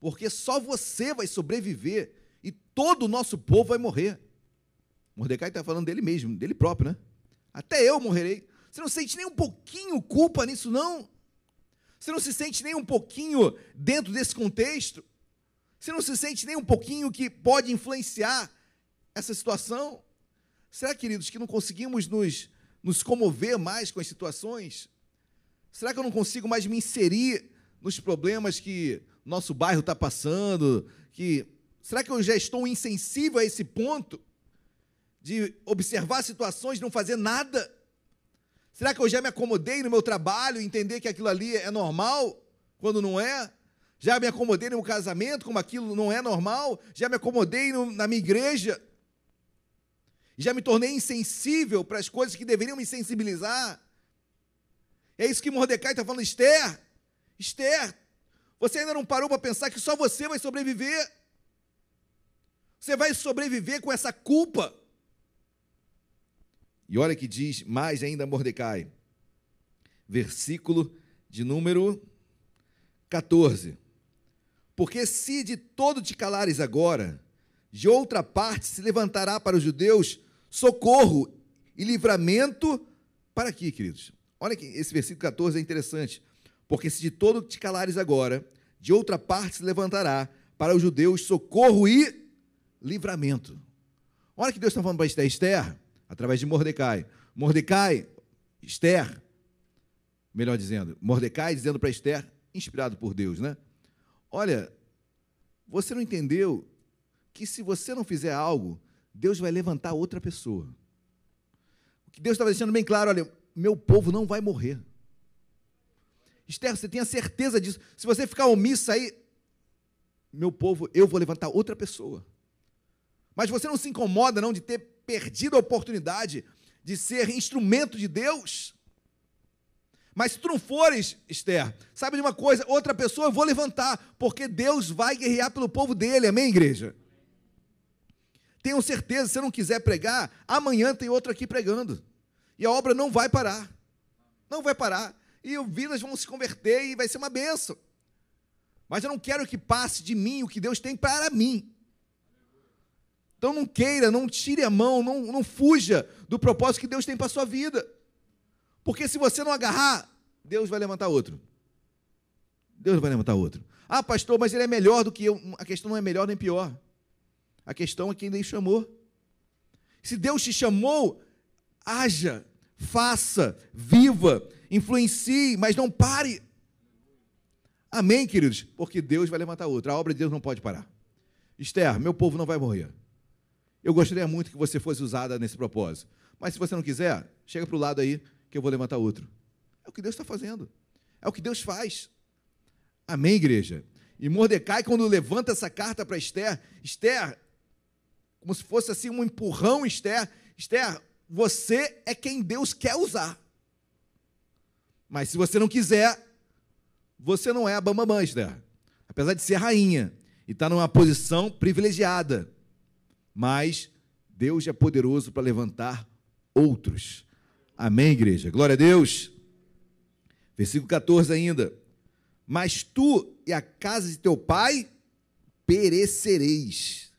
porque só você vai sobreviver e todo o nosso povo vai morrer. Mordecai está falando dele mesmo, dele próprio, né? Até eu morrerei. Você não sente nem um pouquinho culpa nisso, não? Você não se sente nem um pouquinho dentro desse contexto? Você não se sente nem um pouquinho que pode influenciar essa situação? Será, queridos, que não conseguimos nos, nos comover mais com as situações? Será que eu não consigo mais me inserir nos problemas que nosso bairro está passando? Que será que eu já estou insensível a esse ponto de observar situações e não fazer nada? Será que eu já me acomodei no meu trabalho, entender que aquilo ali é normal quando não é? Já me acomodei no casamento como aquilo não é normal? Já me acomodei no, na minha igreja já me tornei insensível para as coisas que deveriam me sensibilizar. É isso que Mordecai está falando, Esther. Esther, você ainda não parou para pensar que só você vai sobreviver? Você vai sobreviver com essa culpa. E olha que diz mais ainda Mordecai, versículo de número 14. Porque se de todo te calares agora, de outra parte se levantará para os judeus socorro e livramento para aqui, queridos. Olha que esse versículo 14 é interessante. Porque se de todo te calares agora, de outra parte se levantará para os judeus socorro e livramento. Olha que Deus está falando para Esther, Esther, através de Mordecai. Mordecai, Esther, melhor dizendo, Mordecai dizendo para Esther, inspirado por Deus, né? Olha, você não entendeu que se você não fizer algo, Deus vai levantar outra pessoa. O que Deus estava deixando bem claro: olha, meu povo não vai morrer. Esther, você tenha certeza disso. Se você ficar omissa aí, meu povo, eu vou levantar outra pessoa. Mas você não se incomoda, não, de ter perdido a oportunidade de ser instrumento de Deus? Mas se tu não fores, Esther, sabe de uma coisa? Outra pessoa eu vou levantar, porque Deus vai guerrear pelo povo dele, amém, igreja? Tenham certeza, se você não quiser pregar, amanhã tem outro aqui pregando. E a obra não vai parar. Não vai parar. E vidas vão se converter e vai ser uma benção. Mas eu não quero que passe de mim o que Deus tem para mim. Então não queira, não tire a mão, não, não fuja do propósito que Deus tem para a sua vida. Porque se você não agarrar, Deus vai levantar outro. Deus vai levantar outro. Ah, pastor, mas ele é melhor do que eu. A questão não é melhor nem pior. A questão é quem Deus chamou. Se Deus te chamou, haja, faça, viva, influencie, mas não pare. Amém, queridos? Porque Deus vai levantar outra. A obra de Deus não pode parar. Esther, meu povo não vai morrer. Eu gostaria muito que você fosse usada nesse propósito. Mas se você não quiser, chega para o lado aí que eu vou levantar outro. É o que Deus está fazendo. É o que Deus faz. Amém, igreja? E Mordecai, quando levanta essa carta para Esther, Esther, como se fosse assim um empurrão, Esther, Esther, você é quem Deus quer usar. Mas se você não quiser, você não é a Bambamã, Esther. Apesar de ser rainha e estar tá numa posição privilegiada. Mas Deus é poderoso para levantar outros. Amém, igreja? Glória a Deus. Versículo 14 ainda. Mas tu e a casa de teu pai perecereis.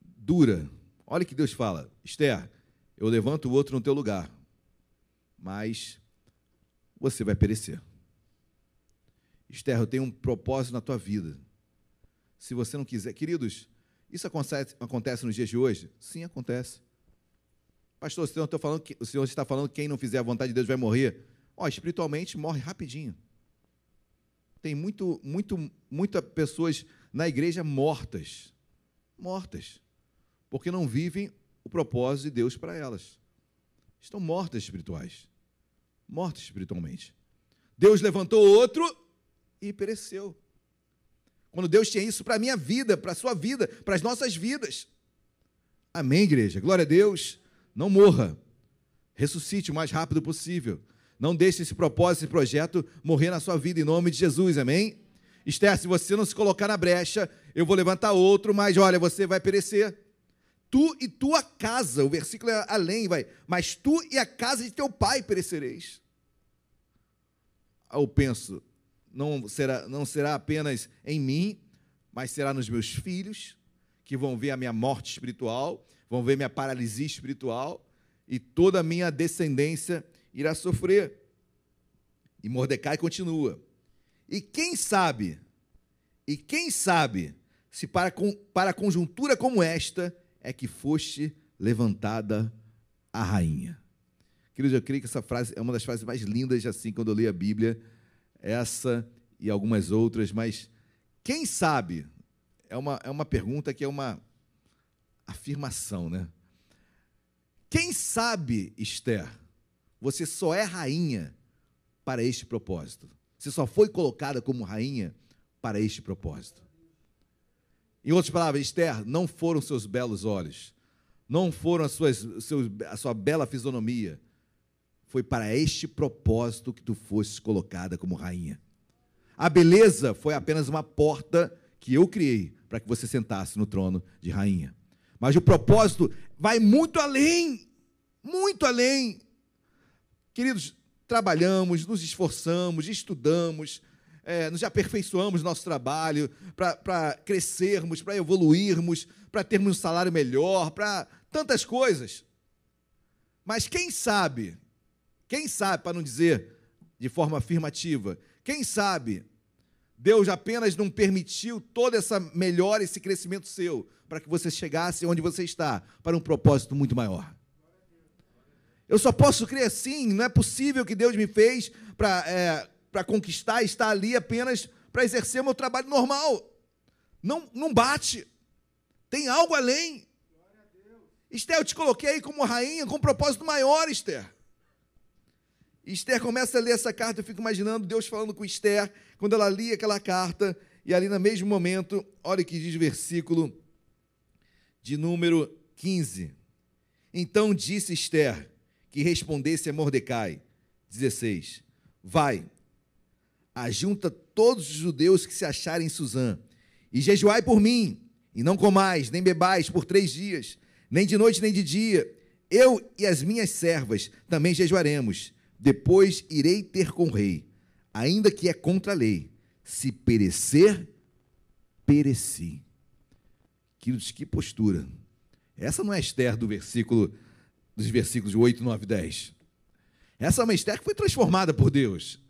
Dura. Olha que Deus fala. Esther, eu levanto o outro no teu lugar. Mas você vai perecer. Esther, eu tenho um propósito na tua vida. Se você não quiser, queridos, isso acontece, acontece nos dias de hoje? Sim, acontece. Pastor, o senhor, está falando que, o senhor está falando que quem não fizer a vontade de Deus vai morrer? Ó, espiritualmente morre rapidinho. Tem muito, muito, muitas pessoas na igreja mortas. Mortas. Porque não vivem o propósito de Deus para elas. Estão mortas espirituais. Mortas espiritualmente. Deus levantou outro e pereceu. Quando Deus tinha isso para a minha vida, para a sua vida, para as nossas vidas. Amém, igreja? Glória a Deus. Não morra. Ressuscite o mais rápido possível. Não deixe esse propósito, esse projeto morrer na sua vida, em nome de Jesus, amém? Esther, se você não se colocar na brecha, eu vou levantar outro, mas olha, você vai perecer. Tu e tua casa, o versículo é além, vai, mas tu e a casa de teu pai perecereis. Eu penso, não será, não será apenas em mim, mas será nos meus filhos, que vão ver a minha morte espiritual, vão ver minha paralisia espiritual, e toda a minha descendência irá sofrer. E Mordecai continua. E quem sabe, e quem sabe, se para, para conjuntura como esta é que foste levantada a rainha. Queridos, eu creio que essa frase é uma das frases mais lindas, assim, quando eu leio a Bíblia, essa e algumas outras, mas quem sabe, é uma, é uma pergunta que é uma afirmação, né? Quem sabe, Esther, você só é rainha para este propósito. Você só foi colocada como rainha para este propósito. Em outras palavras, Esther, não foram seus belos olhos, não foram as suas, seus, a sua bela fisionomia. Foi para este propósito que tu fosses colocada como rainha. A beleza foi apenas uma porta que eu criei para que você sentasse no trono de rainha. Mas o propósito vai muito além, muito além. Queridos, trabalhamos, nos esforçamos, estudamos, é, nos aperfeiçoamos no nosso trabalho para crescermos, para evoluirmos, para termos um salário melhor, para tantas coisas. Mas quem sabe, quem sabe, para não dizer de forma afirmativa, quem sabe Deus apenas não permitiu toda essa melhora, esse crescimento seu, para que você chegasse onde você está, para um propósito muito maior. Eu só posso crer assim, não é possível que Deus me fez para é, conquistar, estar ali apenas para exercer meu trabalho normal. Não, não bate. Tem algo além. Esther, eu te coloquei aí como rainha com um propósito maior, Esther. Esther começa a ler essa carta, eu fico imaginando Deus falando com Esther, quando ela lia aquela carta, e ali no mesmo momento, olha o que diz o versículo de número 15. Então disse Esther: que respondesse a Mordecai. 16. Vai, ajunta todos os judeus que se acharem em Suzã, e jejuai por mim, e não comais, nem bebais por três dias, nem de noite nem de dia. Eu e as minhas servas também jejuaremos. Depois irei ter com o rei, ainda que é contra a lei. Se perecer, pereci. Queridos, que postura. Essa não é Esther do versículo dos versículos 8, 9 e 10. Essa é uma Esther que foi transformada por Deus.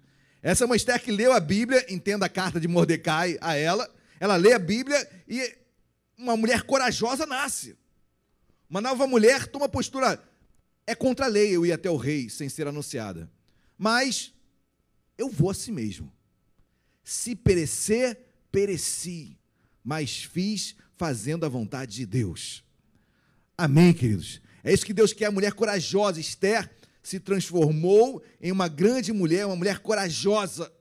Essa é uma Esther que leu a Bíblia, entenda a carta de Mordecai a ela. Ela lê a Bíblia e uma mulher corajosa nasce. Uma nova mulher toma postura. É contra a lei eu ir até o rei sem ser anunciada. Mas eu vou a si mesmo. Se perecer, pereci, mas fiz fazendo a vontade de Deus. Amém, queridos? É isso que Deus quer, a mulher corajosa. Esther se transformou em uma grande mulher, uma mulher corajosa,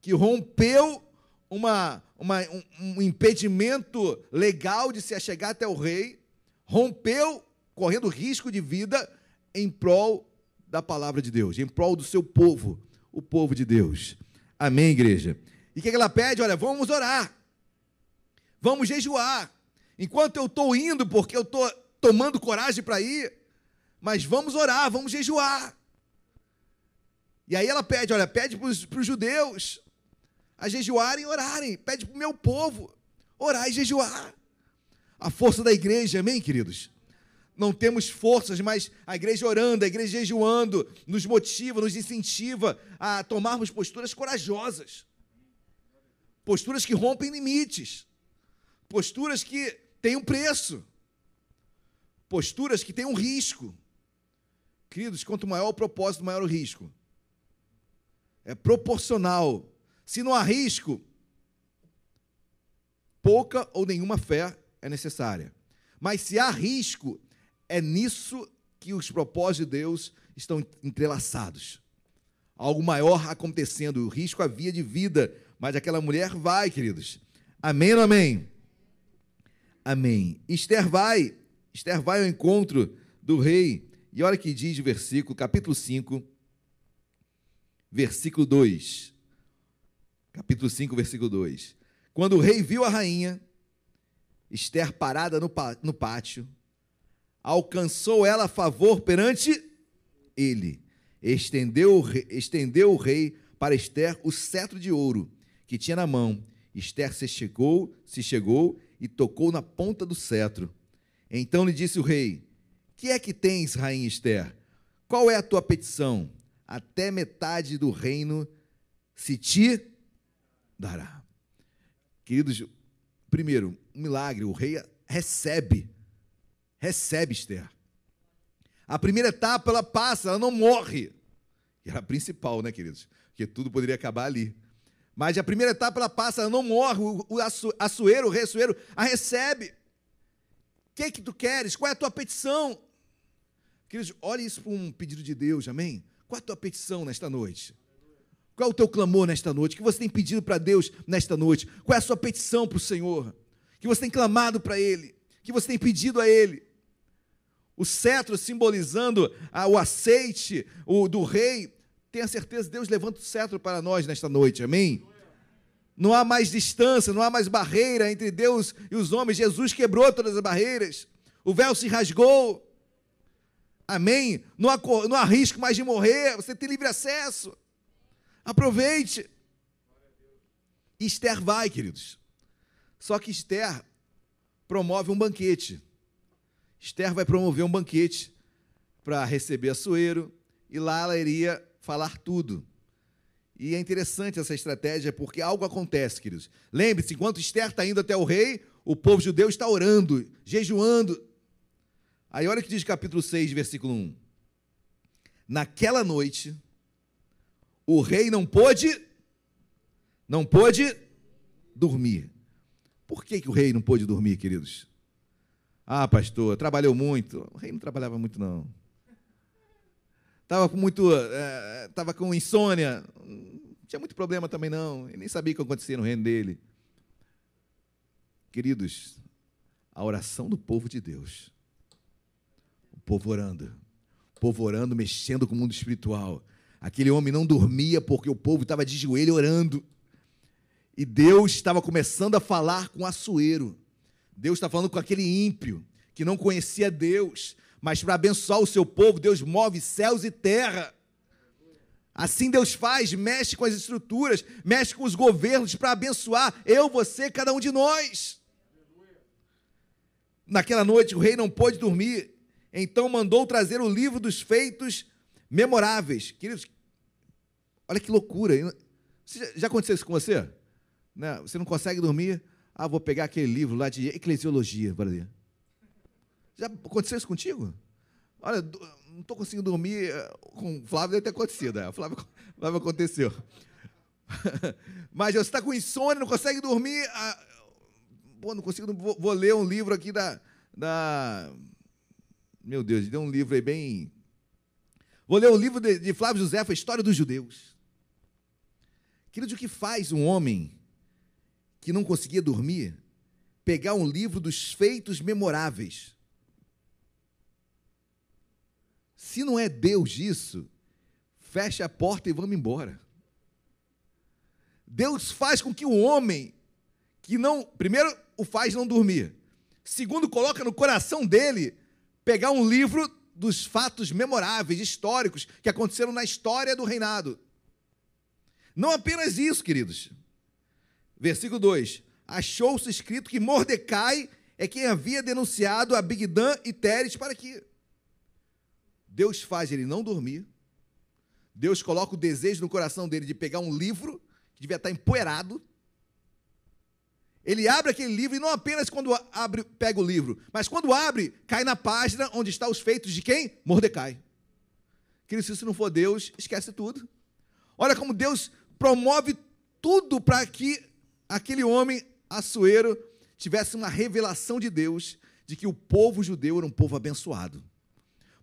que rompeu uma, uma, um, impedimento legal de se achegar até o rei, rompeu, correndo risco de vida, em prol da palavra de Deus, em prol do seu povo, o povo de Deus. Amém, igreja? E o que ela pede? Olha, vamos orar, vamos jejuar. Enquanto eu estou indo, porque eu estou tomando coragem para ir, mas vamos orar, vamos jejuar. E aí ela pede, olha, pede para os judeus a jejuarem e orarem, pede para o meu povo orar e jejuar. A força da igreja, amém, queridos? Não temos forças, mas a igreja orando, a igreja jejuando, nos motiva, nos incentiva a tomarmos posturas corajosas, posturas que rompem limites, posturas que têm um preço, posturas que têm um risco. Queridos, quanto maior o propósito, maior o risco. É proporcional. Se não há risco, pouca ou nenhuma fé é necessária. Mas se há risco, é nisso que os propósitos de Deus estão entrelaçados. Algo maior acontecendo, o risco havia de vida, mas aquela mulher vai, queridos. Amém ou amém? Amém. Esther vai, Esther vai ao encontro do rei. E olha que diz o versículo, capítulo 5, versículo 2. Capítulo 5, versículo 2. Quando o rei viu a rainha, Esther parada no, pátio, alcançou ela favor perante ele. Estendeu, estendeu o rei para Esther o cetro de ouro que tinha na mão. Esther se chegou, se chegou e tocou na ponta do cetro. Então lhe disse o rei: Que é que tens, rainha Esther? Qual é a tua petição? Até metade do reino se te dará. Queridos, primeiro, um milagre, o rei recebe recebe Esther. A primeira etapa ela passa, ela não morre. E era a principal, né, queridos? Porque tudo poderia acabar ali. Mas a primeira etapa ela passa, ela não morre. O açoeiro, o rei açoeiro, a recebe. O que é que tu queres? Qual é a tua petição? Queridos, olhe isso para um pedido de Deus, amém? Qual a tua petição nesta noite? Qual é o teu clamor nesta noite? O que você tem pedido para Deus nesta noite? Qual é a sua petição para o Senhor? O que você tem clamado para Ele? O que você tem pedido a Ele? O cetro simbolizando ah, o aceite o, do rei. Tenha certeza, Deus levanta o cetro para nós nesta noite, amém? Não há mais distância, não há mais barreira entre Deus e os homens. Jesus quebrou todas as barreiras. O véu se rasgou. Amém? Não não risco mais de morrer. Você tem livre acesso. Aproveite. Esther vai, queridos. Só que Esther promove um banquete. Esther vai promover um banquete para receber Assuero e lá ela iria falar tudo. E é interessante essa estratégia porque algo acontece, queridos. Lembre-se, enquanto Esther está indo até o rei, o povo judeu está orando, jejuando. Aí olha o que diz capítulo 6, versículo 1. Naquela noite, o rei não pôde, não pôde dormir. Por que, que o rei não pôde dormir, queridos? Ah, pastor, trabalhou muito. O rei não trabalhava muito, não. Estava com muito. Estava é, com insônia. Não tinha muito problema também, não. Ele nem sabia o que acontecia no reino dele. Queridos, a oração do povo de Deus. Povo orando. O povo orando, mexendo com o mundo espiritual. Aquele homem não dormia porque o povo estava de joelho orando. E Deus estava começando a falar com Assuero. Deus está falando com aquele ímpio que não conhecia Deus, mas para abençoar o seu povo, Deus move céus e terra. Assim Deus faz, mexe com as estruturas, mexe com os governos para abençoar eu, você, cada um de nós. Naquela noite o rei não pôde dormir, então mandou trazer o livro dos feitos memoráveis. Queridos, olha que loucura. Já aconteceu isso com você? Né? Você não consegue dormir? Ah, vou pegar aquele livro lá de eclesiologia para ler. Já aconteceu isso contigo? Olha, não estou conseguindo dormir. Eh, com o Flávio deve ter acontecido. É, o Flávio, Flávio aconteceu. Mas você está com insônia, não consegue dormir. Ah, pô, não consigo, vou, vou, ler um livro aqui da, da. Meu Deus, deu um livro aí bem. Vou ler o livro de, de Flávio José, a História dos Judeus. Querido, o que faz um homem que não conseguia dormir pegar um livro dos feitos memoráveis? Se não é Deus isso, fecha a porta e vamos embora. Deus faz com que o homem que não, primeiro, o faz não dormir. Segundo, coloca no coração dele pegar um livro dos fatos memoráveis, históricos, que aconteceram na história do reinado. Não apenas isso, queridos. Versículo 2: Achou-se escrito que Mordecai é quem havia denunciado a Bigdan e Teres para que Deus faz ele não dormir. Deus coloca o desejo no coração dele de pegar um livro que devia estar empoeirado. Ele abre aquele livro e não apenas quando abre, pega o livro, mas quando abre, cai na página onde está os feitos de quem? Mordecai. Querido, se isso não for Deus, esquece tudo. Olha como Deus promove tudo para que aquele homem Assuero tivesse uma revelação de Deus de que o povo judeu era um povo abençoado.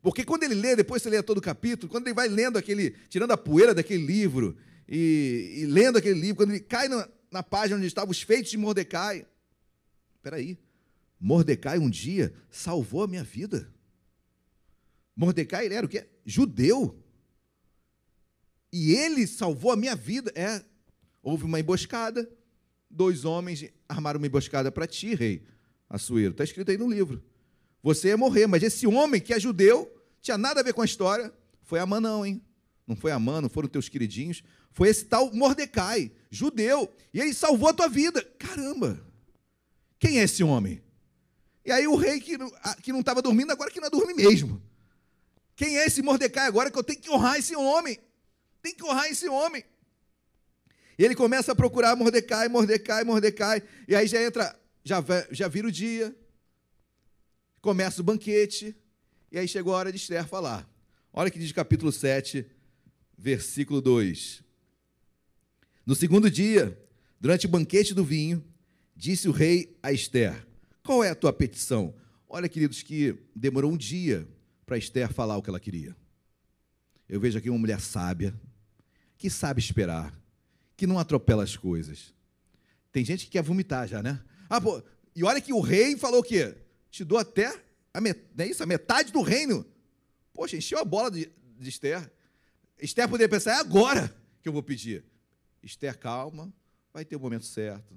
Porque quando ele lê, depois você lê todo o capítulo, quando ele vai lendo aquele, tirando a poeira daquele livro, e, e lendo aquele livro, quando ele cai na, na página onde estavam os feitos de Mordecai. Espera aí, Mordecai um dia salvou a minha vida. Mordecai ele era o quê? Judeu. E ele salvou a minha vida. É, houve uma emboscada, dois homens armaram uma emboscada para ti, rei Assuero. Está escrito aí no livro. Você ia morrer, mas esse homem que é judeu, tinha nada a ver com a história, foi Amã não, hein? Não foi Amã, não foram teus queridinhos, foi esse tal Mordecai, judeu, e ele salvou a tua vida. Caramba! Quem é esse homem? E aí o rei que, que não estava dormindo, agora que não dorme mesmo. Quem é esse Mordecai agora que eu tenho que honrar esse homem? Tem que honrar esse homem. E ele começa a procurar Mordecai, Mordecai, Mordecai, e aí já entra, já, já vira o dia, começa o banquete, e aí chegou a hora de Esther falar. Olha que diz capítulo 7, versículo 2. No segundo dia, durante o banquete do vinho, disse o rei a Esther: Qual é a tua petição? Olha, queridos, que demorou um dia para Esther falar o que ela queria. Eu vejo aqui uma mulher sábia, que sabe esperar, que não atropela as coisas. Tem gente que quer vomitar já, né? Ah, pô, e olha que o rei falou o quê? Te dou até a, met, é isso, a metade do reino. Poxa, encheu a bola de, de Esther. Esther poderia pensar, é agora que eu vou pedir. Esther, calma, vai ter o momento certo.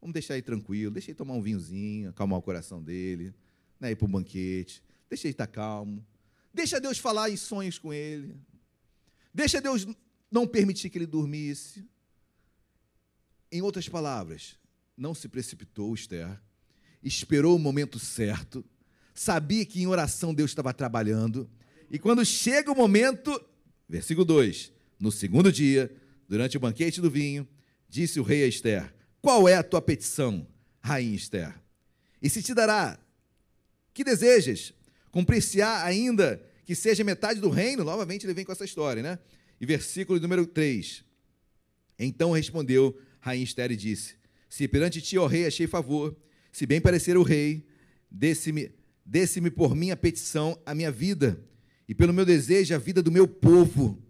Vamos deixar ele tranquilo, deixa ele tomar um vinhozinho, acalmar o coração dele, né, ir para o banquete, deixa ele estar calmo. Deixa Deus falar em sonhos com ele. Deixa Deus não permitir que ele dormisse. Em outras palavras, não se precipitou, Esther, esperou o momento certo, sabia que em oração Deus estava trabalhando, e quando chega o momento, versículo 2: no segundo dia, durante o banquete do vinho, disse o rei a Esther: Qual é a tua petição, rainha Esther? E se te dará, que desejas? Cumprir-se-á ainda que seja metade do reino? Novamente ele vem com essa história, né? E versículo número 3. Então respondeu rainha Esther e disse: Se perante ti, ó rei, achei favor, se bem parecer o rei, desse-me desse por minha petição a minha vida, e pelo meu desejo a vida do meu povo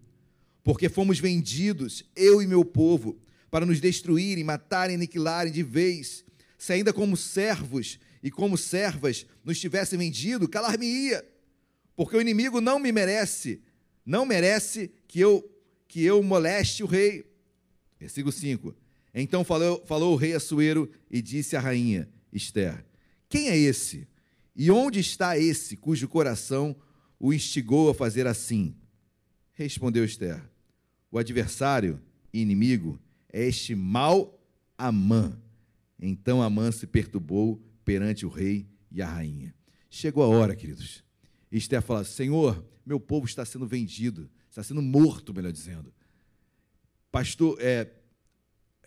porque fomos vendidos, eu e meu povo, para nos destruírem, matarem, aniquilarem de vez. Se ainda como servos e como servas nos tivessem vendido, calar-me-ia, porque o inimigo não me merece, não merece que eu que eu moleste o rei. Versículo 5. Então falou, falou o rei Assuero e disse à rainha Esther: Quem é esse? E onde está esse cujo coração o instigou a fazer assim? Respondeu Esther: O adversário e inimigo é este mau Amã. Então Amã se perturbou perante o rei e a rainha. Chegou a hora, queridos. Esther fala: Senhor, meu povo está sendo vendido, está sendo morto, melhor dizendo. Pastor, é,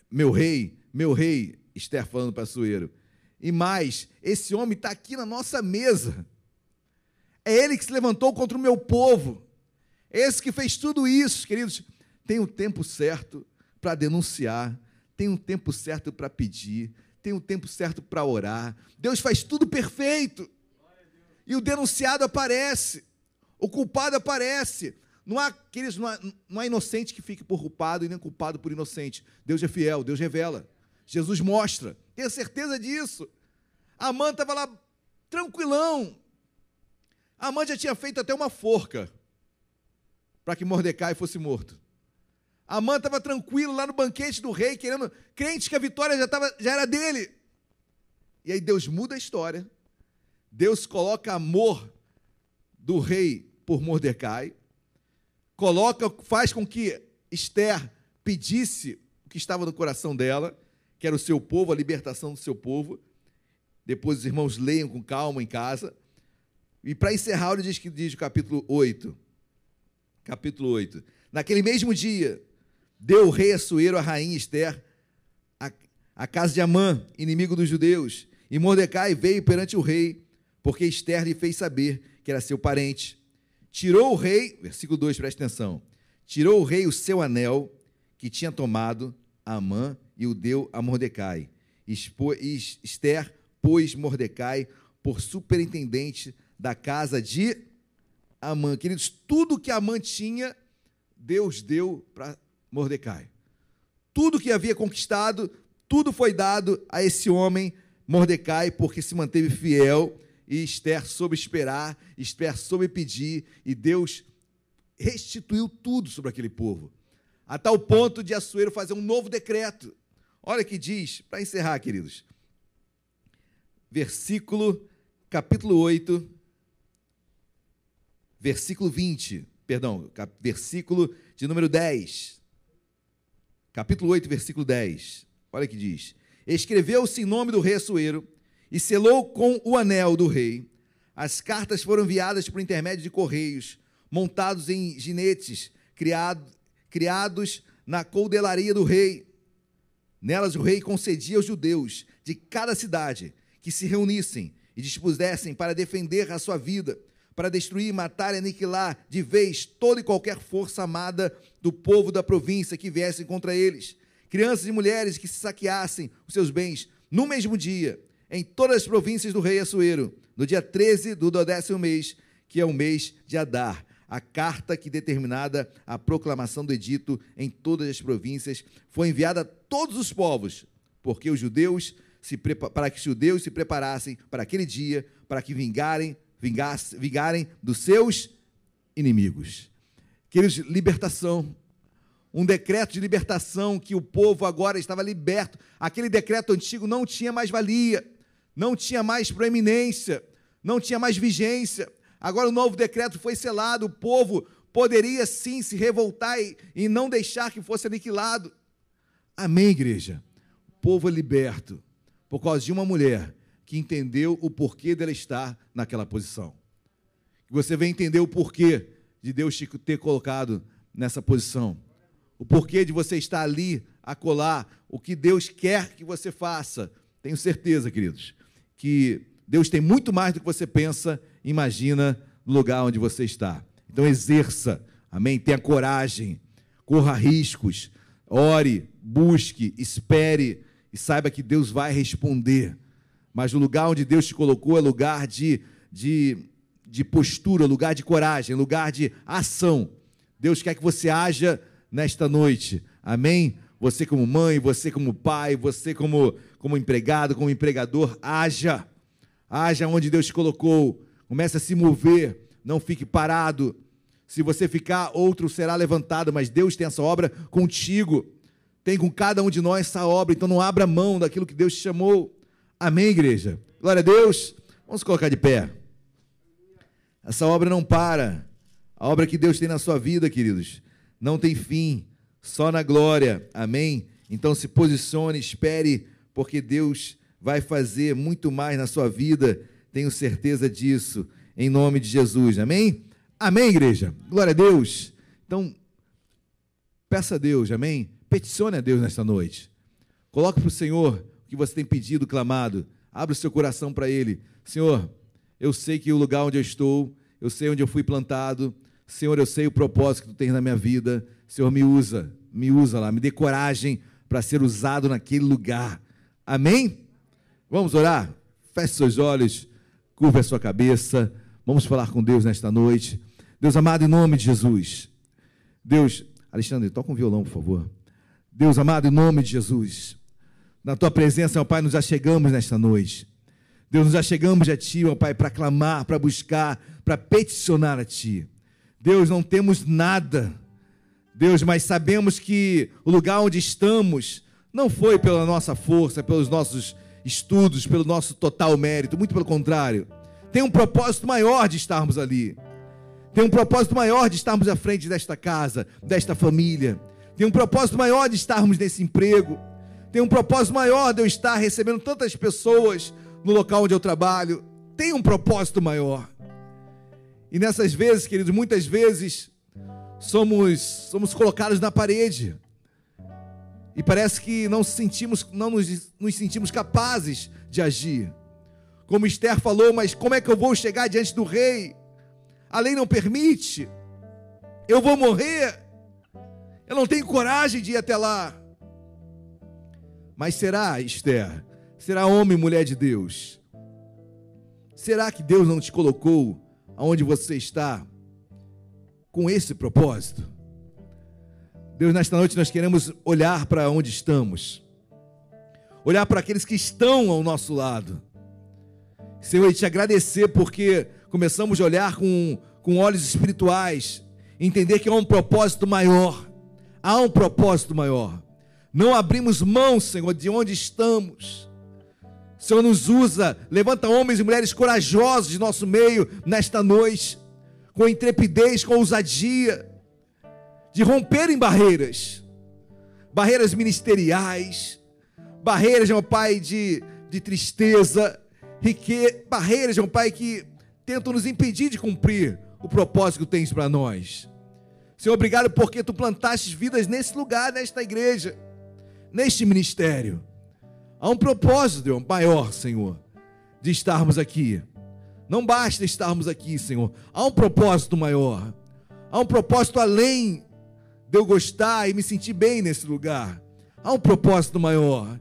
meu rei, meu rei, Esther falando para Sueiro. E mais, esse homem está aqui na nossa mesa. É ele que se levantou contra o meu povo. Esse que fez tudo isso, queridos, tem o tempo certo para denunciar, tem um tempo certo para pedir, tem um tempo certo para orar. Deus faz tudo perfeito. E o denunciado aparece, o culpado aparece. Não há, queridos, não há, não há inocente que fique por culpado e nem culpado por inocente. Deus é fiel, Deus revela. Jesus mostra. Tenha certeza disso. Amã estava lá tranquilão. Amã já tinha feito até uma forca para que Mordecai fosse morto. Amã estava tranquilo lá no banquete do rei, querendo, crente que a vitória já, tava, já era dele. E aí Deus muda a história. Deus coloca amor do rei por Mordecai, coloca, faz com que Esther pedisse o que estava no coração dela, que era o seu povo, a libertação do seu povo. Depois os irmãos leiam com calma em casa. E para encerrar, ele diz que diz o capítulo 8. Capítulo 8. Naquele mesmo dia, deu o rei Assuero a rainha Esther a, a casa de Amã, inimigo dos judeus. E Mordecai veio perante o rei, porque Esther lhe fez saber que era seu parente. Tirou o rei, versículo 2, presta atenção. Tirou o rei o seu anel que tinha tomado Amã e o deu a Mordecai. Esther pôs Mordecai por superintendente da casa de Amã. Queridos, tudo que Amã tinha, Deus deu para Mordecai. Tudo que havia conquistado, tudo foi dado a esse homem, Mordecai, porque se manteve fiel e Esther soube esperar, Esther soube pedir, e Deus restituiu tudo sobre aquele povo. A tal ponto de Assuero fazer um novo decreto. Olha que diz, para encerrar, queridos. Versículo, capítulo 8, versículo 20, perdão, versículo de número 10 capítulo 8, versículo 10. Olha que diz: Escreveu-se em nome do rei Assuero e selou com o anel do rei. As cartas foram enviadas por intermédio de correios, montados em ginetes, criado, criados na coldelaria do rei. Nelas o rei concedia aos judeus de cada cidade que se reunissem e dispusessem para defender a sua vida para destruir, matar e aniquilar de vez toda e qualquer força amada do povo da província que viessem contra eles. Crianças e mulheres que se saqueassem os seus bens no mesmo dia, em todas as províncias do rei Assuero, no dia 13 do décimo mês, que é o mês de Adar. A carta que determinada a proclamação do edito em todas as províncias foi enviada a todos os povos, porque os judeus se para que os judeus se preparassem para aquele dia, para que vingarem vingarem dos seus inimigos. Queridos, libertação. Um decreto de libertação que o povo agora estava liberto. Aquele decreto antigo não tinha mais valia, não tinha mais proeminência, não tinha mais vigência. Agora o novo decreto foi selado, o povo poderia sim se revoltar e, e não deixar que fosse aniquilado. Amém, igreja? O povo é liberto por causa de uma mulher que entendeu o porquê dela estar naquela posição. Você vem entender o porquê de Deus te ter colocado nessa posição. O porquê de você estar ali a colar, o que Deus quer que você faça. Tenho certeza, queridos, que Deus tem muito mais do que você pensa, imagina no lugar onde você está. Então exerça, amém? Tenha coragem, corra riscos, ore, busque, espere e saiba que Deus vai responder mas o lugar onde Deus te colocou é lugar de, de, de postura, lugar de coragem, lugar de ação. Deus quer que você haja nesta noite, amém? Você, como mãe, você, como pai, você, como, como empregado, como empregador, haja, haja onde Deus te colocou, comece a se mover, não fique parado. Se você ficar, outro será levantado, mas Deus tem essa obra contigo, tem com cada um de nós essa obra, então não abra mão daquilo que Deus te chamou. Amém, igreja? Glória a Deus. Vamos colocar de pé. Essa obra não para. A obra que Deus tem na sua vida, queridos, não tem fim, só na glória. Amém? Então se posicione, espere, porque Deus vai fazer muito mais na sua vida. Tenho certeza disso, em nome de Jesus. Amém? Amém, igreja? Glória a Deus. Então, peça a Deus, amém? Peticione a Deus nesta noite. Coloque para o Senhor que você tem pedido, clamado. Abra o seu coração para Ele. Senhor, eu sei que o lugar onde eu estou, eu sei onde eu fui plantado. Senhor, eu sei o propósito que tu tens na minha vida. Senhor, me usa, me usa lá, me dê coragem para ser usado naquele lugar. Amém? Vamos orar? Feche seus olhos, curva a sua cabeça. Vamos falar com Deus nesta noite. Deus amado, em nome de Jesus. Deus, Alexandre, toca um violão, por favor. Deus amado, em nome de Jesus. Na tua presença, meu Pai, nos achegamos nesta noite. Deus, nos achegamos a Ti, meu Pai, para clamar, para buscar, para peticionar a Ti. Deus, não temos nada. Deus, mas sabemos que o lugar onde estamos não foi pela nossa força, pelos nossos estudos, pelo nosso total mérito, muito pelo contrário. Tem um propósito maior de estarmos ali. Tem um propósito maior de estarmos à frente desta casa, desta família. Tem um propósito maior de estarmos nesse emprego. Tem um propósito maior de eu estar recebendo tantas pessoas no local onde eu trabalho. Tem um propósito maior. E nessas vezes, queridos, muitas vezes somos somos colocados na parede. E parece que não sentimos, não nos, nos sentimos capazes de agir. Como Esther falou, mas como é que eu vou chegar diante do rei? A lei não permite. Eu vou morrer. Eu não tenho coragem de ir até lá. Mas será, Esther? Será homem e mulher de Deus? Será que Deus não te colocou aonde você está com esse propósito? Deus, nesta noite nós queremos olhar para onde estamos, olhar para aqueles que estão ao nosso lado. Senhor, e te agradecer porque começamos a olhar com, com olhos espirituais, entender que há um propósito maior, há um propósito maior. Não abrimos mão, Senhor, de onde estamos. Senhor, nos usa, levanta homens e mulheres corajosos de nosso meio nesta noite, com intrepidez, com ousadia, de romperem barreiras, barreiras ministeriais, barreiras, meu Pai, de, de tristeza, rique... barreiras, meu Pai, que tentam nos impedir de cumprir o propósito que tens para nós. Senhor, obrigado porque tu plantaste vidas nesse lugar, nesta igreja, neste ministério. Há um propósito maior, Senhor, de estarmos aqui. Não basta estarmos aqui, Senhor. Há um propósito maior. Há um propósito além de eu gostar e me sentir bem nesse lugar. Há um propósito maior.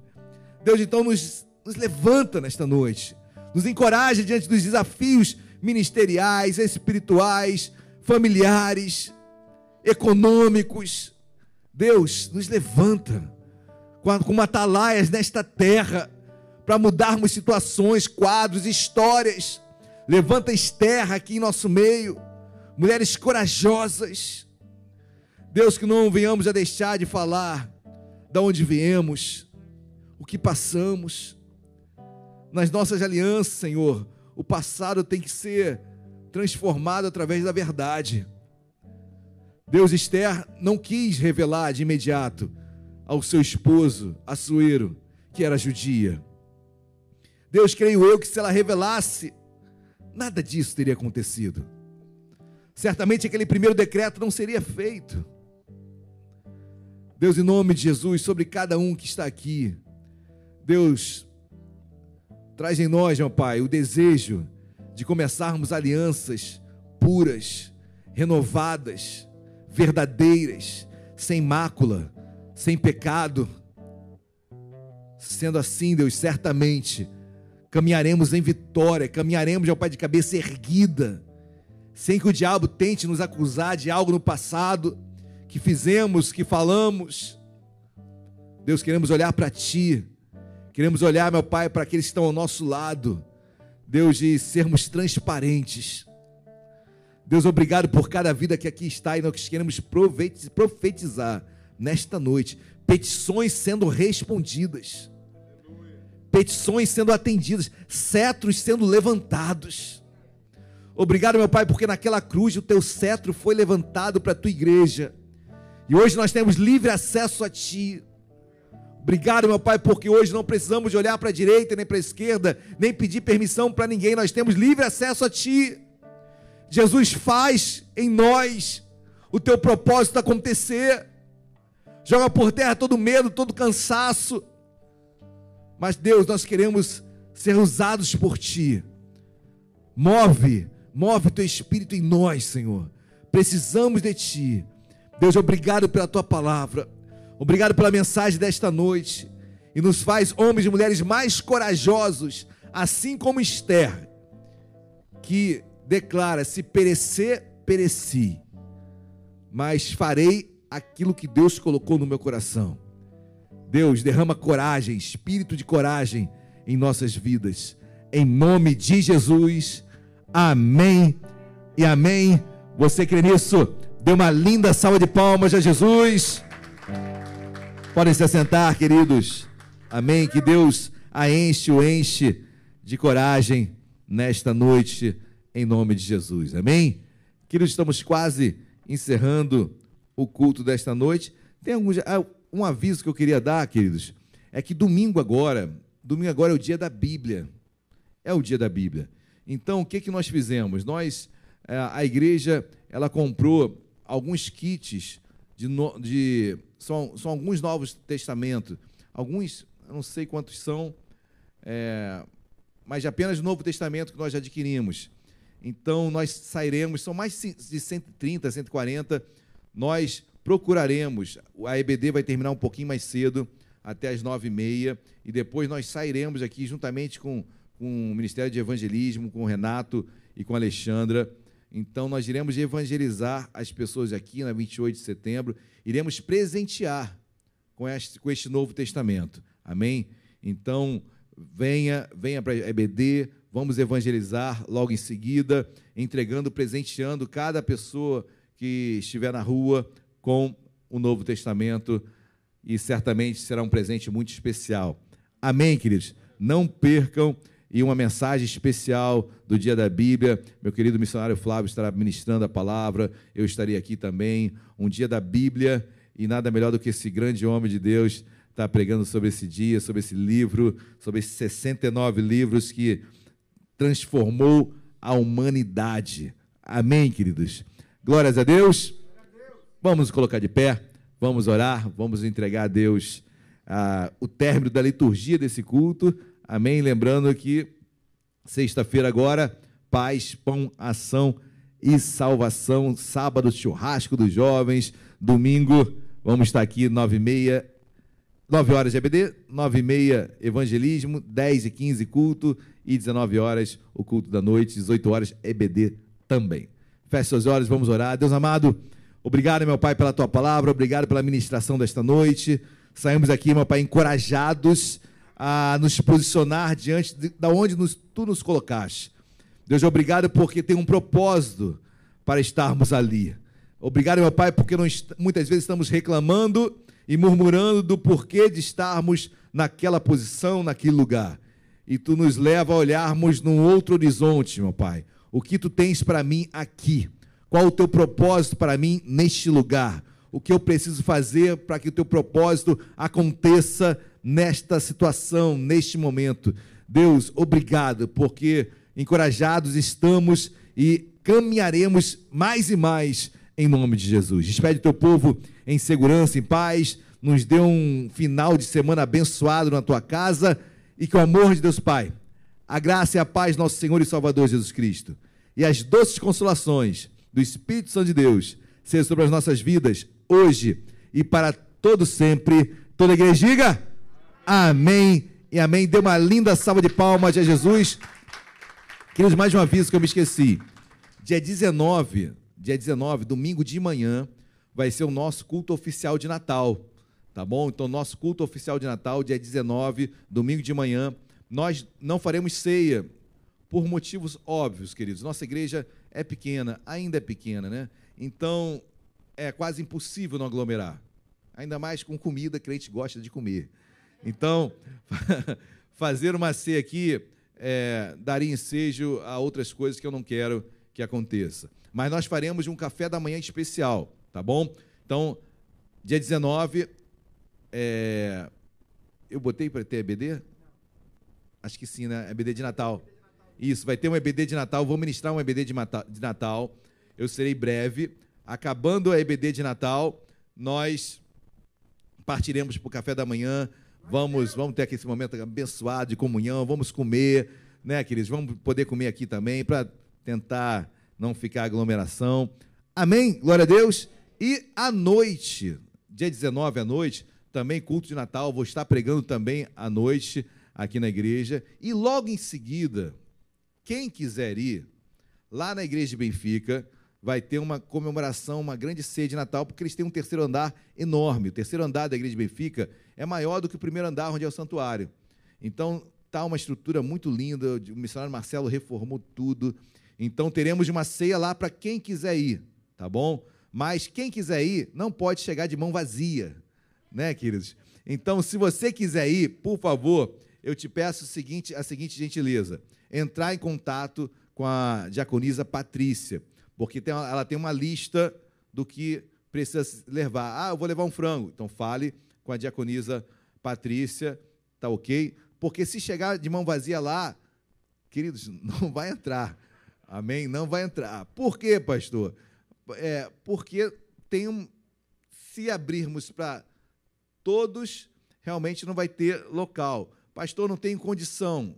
Deus, então, nos, nos levanta nesta noite. Nos encoraja diante dos desafios ministeriais, espirituais, familiares, econômicos. Deus, nos levanta como atalaias nesta terra, para mudarmos situações, quadros, histórias. Levanta Esther aqui em nosso meio, mulheres corajosas. Deus, que não venhamos a deixar de falar de onde viemos, o que passamos. Nas nossas alianças, Senhor, o passado tem que ser transformado através da verdade. Deus, Esther não quis revelar de imediato ao seu esposo, Assuero, que era judia. Deus, creio eu, que se ela revelasse, nada disso teria acontecido. Certamente aquele primeiro decreto não seria feito. Deus, em nome de Jesus, sobre cada um que está aqui, Deus, traz em nós, meu Pai, o desejo de começarmos alianças puras, renovadas, verdadeiras, sem mácula, sem pecado. Sendo assim, Deus, certamente caminharemos em vitória, caminharemos, ao Pai, de cabeça erguida, sem que o diabo tente nos acusar de algo no passado que fizemos, que falamos. Deus, queremos olhar para Ti, queremos olhar, meu Pai, para aqueles que estão ao nosso lado. Deus, de sermos transparentes. Deus, obrigado por cada vida que aqui está e nós queremos profetizar nesta noite, petições sendo respondidas, petições sendo atendidas, cetros sendo levantados. Obrigado, meu Pai, porque naquela cruz o teu cetro foi levantado para a tua igreja. E hoje nós temos livre acesso a ti. Obrigado, meu Pai, porque hoje não precisamos de olhar para a direita nem para a esquerda, nem pedir permissão para ninguém. Nós temos livre acesso a ti. Jesus faz em nós o teu propósito acontecer joga por terra todo medo, todo cansaço. Mas Deus, nós queremos ser usados por Ti. Move, move Teu Espírito em nós, Senhor, Precisamos de Ti. Deus, obrigado pela Tua palavra. Obrigado pela mensagem desta noite. E nos faz homens e mulheres mais corajosos, assim como Esther, que declara: se perecer, pereci, mas farei aquilo que Deus colocou no meu coração. Deus, derrama coragem, espírito de coragem em nossas vidas. Em nome de Jesus. Amém e amém. Você crê nisso? Dê uma linda salva de palmas a Jesus. Podem se assentar, queridos. Amém. Que Deus a enche, o enche de coragem nesta noite, em nome de Jesus. Amém? Queridos, estamos quase encerrando o culto desta noite. Tem algum, ah, um aviso que eu queria dar, queridos, é que domingo agora, domingo agora é o dia da Bíblia. É o dia da Bíblia. Então, o que, que nós fizemos? Nós, é, a igreja, ela comprou alguns kits de, de são, são alguns novos testamentos, alguns, não sei quantos são, é, mas apenas o Novo Testamento que nós adquirimos. Então, nós sairemos, são mais de 130, 140, nós procuraremos, a EBD vai terminar um pouquinho mais cedo, até as nove e meia, e depois nós sairemos aqui juntamente com, com o Ministério de Evangelismo, com o Renato e com a Alexandra. Então, nós iremos evangelizar as pessoas aqui na 28 de setembro, iremos presentear com este, com este Novo Testamento. Amém? Então, venha, venha para a EBD, vamos evangelizar logo em seguida, entregando, presenteando cada pessoa que estiver na rua com o Novo Testamento e certamente será um presente muito especial. Amém, queridos? Não percam e uma mensagem especial do Dia da Bíblia. Meu querido missionário Flávio estará ministrando a palavra, eu estarei aqui também. Um dia da Bíblia e nada melhor do que esse grande homem de Deus estar pregando sobre esse dia, sobre esse livro, sobre esses 69 livros que transformou a humanidade. Amém, queridos? Glórias a Deus. Vamos colocar de pé, vamos orar, vamos entregar a Deus ah, o término da liturgia desse culto. Amém? Lembrando que sexta-feira agora, paz, pão, ação e salvação. Sábado, churrasco dos jovens. Domingo, vamos estar aqui, nove e meia, nove horas de EBD, nove e meia evangelismo, dez e quinze culto e 19 horas o culto da noite, 18 horas EBD também. Feche seus olhos, vamos orar. Deus amado, obrigado, meu Pai, pela tua palavra, obrigado pela ministração desta noite. Saímos aqui, meu Pai, encorajados a nos posicionar diante de, de onde nos, tu nos colocaste. Deus, obrigado porque tem um propósito para estarmos ali. Obrigado, meu Pai, porque nós, muitas vezes estamos reclamando e murmurando do porquê de estarmos naquela posição, naquele lugar. E tu nos leva a olharmos num outro horizonte, meu Pai. O que tu tens para mim aqui? Qual o teu propósito para mim neste lugar? O que eu preciso fazer para que o teu propósito aconteça nesta situação, neste momento. Deus, obrigado, porque encorajados estamos e caminharemos mais e mais em nome de Jesus. Despede teu povo em segurança, em paz. Nos dê um final de semana abençoado na tua casa e que o amor de Deus Pai, a graça e a paz nosso Senhor e Salvador Jesus Cristo e as doces consolações do Espírito Santo de Deus sejam sobre as nossas vidas hoje e para todo sempre. Toda a igreja diga: Amém e amém. Dê uma linda salva de palmas a Jesus. Queridos, mais um aviso que eu me esqueci. Dia 19, dia 19, domingo de manhã, vai ser o nosso culto oficial de Natal. Tá bom? Então, nosso culto oficial de Natal, dia 19, domingo de manhã. Nós não faremos ceia por motivos óbvios, queridos. Nossa igreja é pequena, ainda é pequena, né? Então, é quase impossível não aglomerar. Ainda mais com comida que a gente gosta de comer. Então, fazer uma ceia aqui é, daria ensejo a outras coisas que eu não quero que aconteça. Mas nós faremos um café da manhã especial, tá bom? Então, dia 19, é, eu botei para ter EBD? Acho que sim, né? EBD de Natal. Isso, vai ter um EBD de Natal. Vou ministrar um EBD de Natal. Eu serei breve. Acabando a EBD de Natal, nós partiremos para o café da manhã Vamos, vamos ter aqui esse momento abençoado de comunhão, vamos comer, né, queridos? Vamos poder comer aqui também para tentar não ficar aglomeração. Amém? Glória a Deus. E à noite, dia 19 à noite, também culto de Natal, vou estar pregando também à noite aqui na igreja. E logo em seguida, quem quiser ir, lá na igreja de Benfica, vai ter uma comemoração, uma grande ceia de Natal, porque eles têm um terceiro andar enorme. O terceiro andar da igreja de Benfica é maior do que o primeiro andar onde é o santuário. Então, tá uma estrutura muito linda, o missionário Marcelo reformou tudo. Então, teremos uma ceia lá para quem quiser ir, tá bom? Mas quem quiser ir, não pode chegar de mão vazia, né, queridos? Então, se você quiser ir, por favor, eu te peço o seguinte, a seguinte gentileza: entrar em contato com a diaconisa Patrícia, porque tem, ela tem uma lista do que precisa levar. Ah, eu vou levar um frango. Então fale com a diaconisa Patrícia, tá ok? Porque se chegar de mão vazia lá, queridos, não vai entrar. Amém? Não vai entrar. Por quê, pastor? É, porque tem um. Se abrirmos para todos, realmente não vai ter local. Pastor, não tem condição.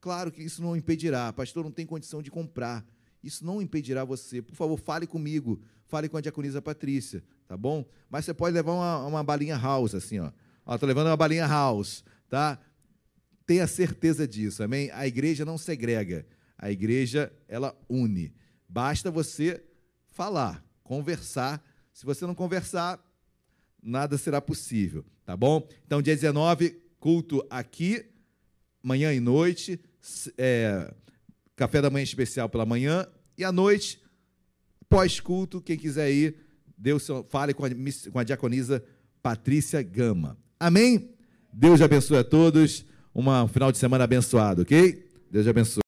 Claro que isso não impedirá. Pastor, não tem condição de comprar. Isso não impedirá você. Por favor, fale comigo. Fale com a diaconisa Patrícia, tá bom? Mas você pode levar uma, uma balinha house, assim, ó. Ó, tô levando uma balinha house, tá? Tenha certeza disso, amém? A igreja não segrega. A igreja, ela une. Basta você falar, conversar. Se você não conversar, nada será possível, tá bom? Então, dia 19, culto aqui, manhã e noite, é, café da manhã especial pela manhã, e à noite, pós-culto, quem quiser ir, Deus fale com a, com a diaconisa Patrícia Gama. Amém? Deus abençoe a todos. Um final de semana abençoado, ok? Deus abençoe.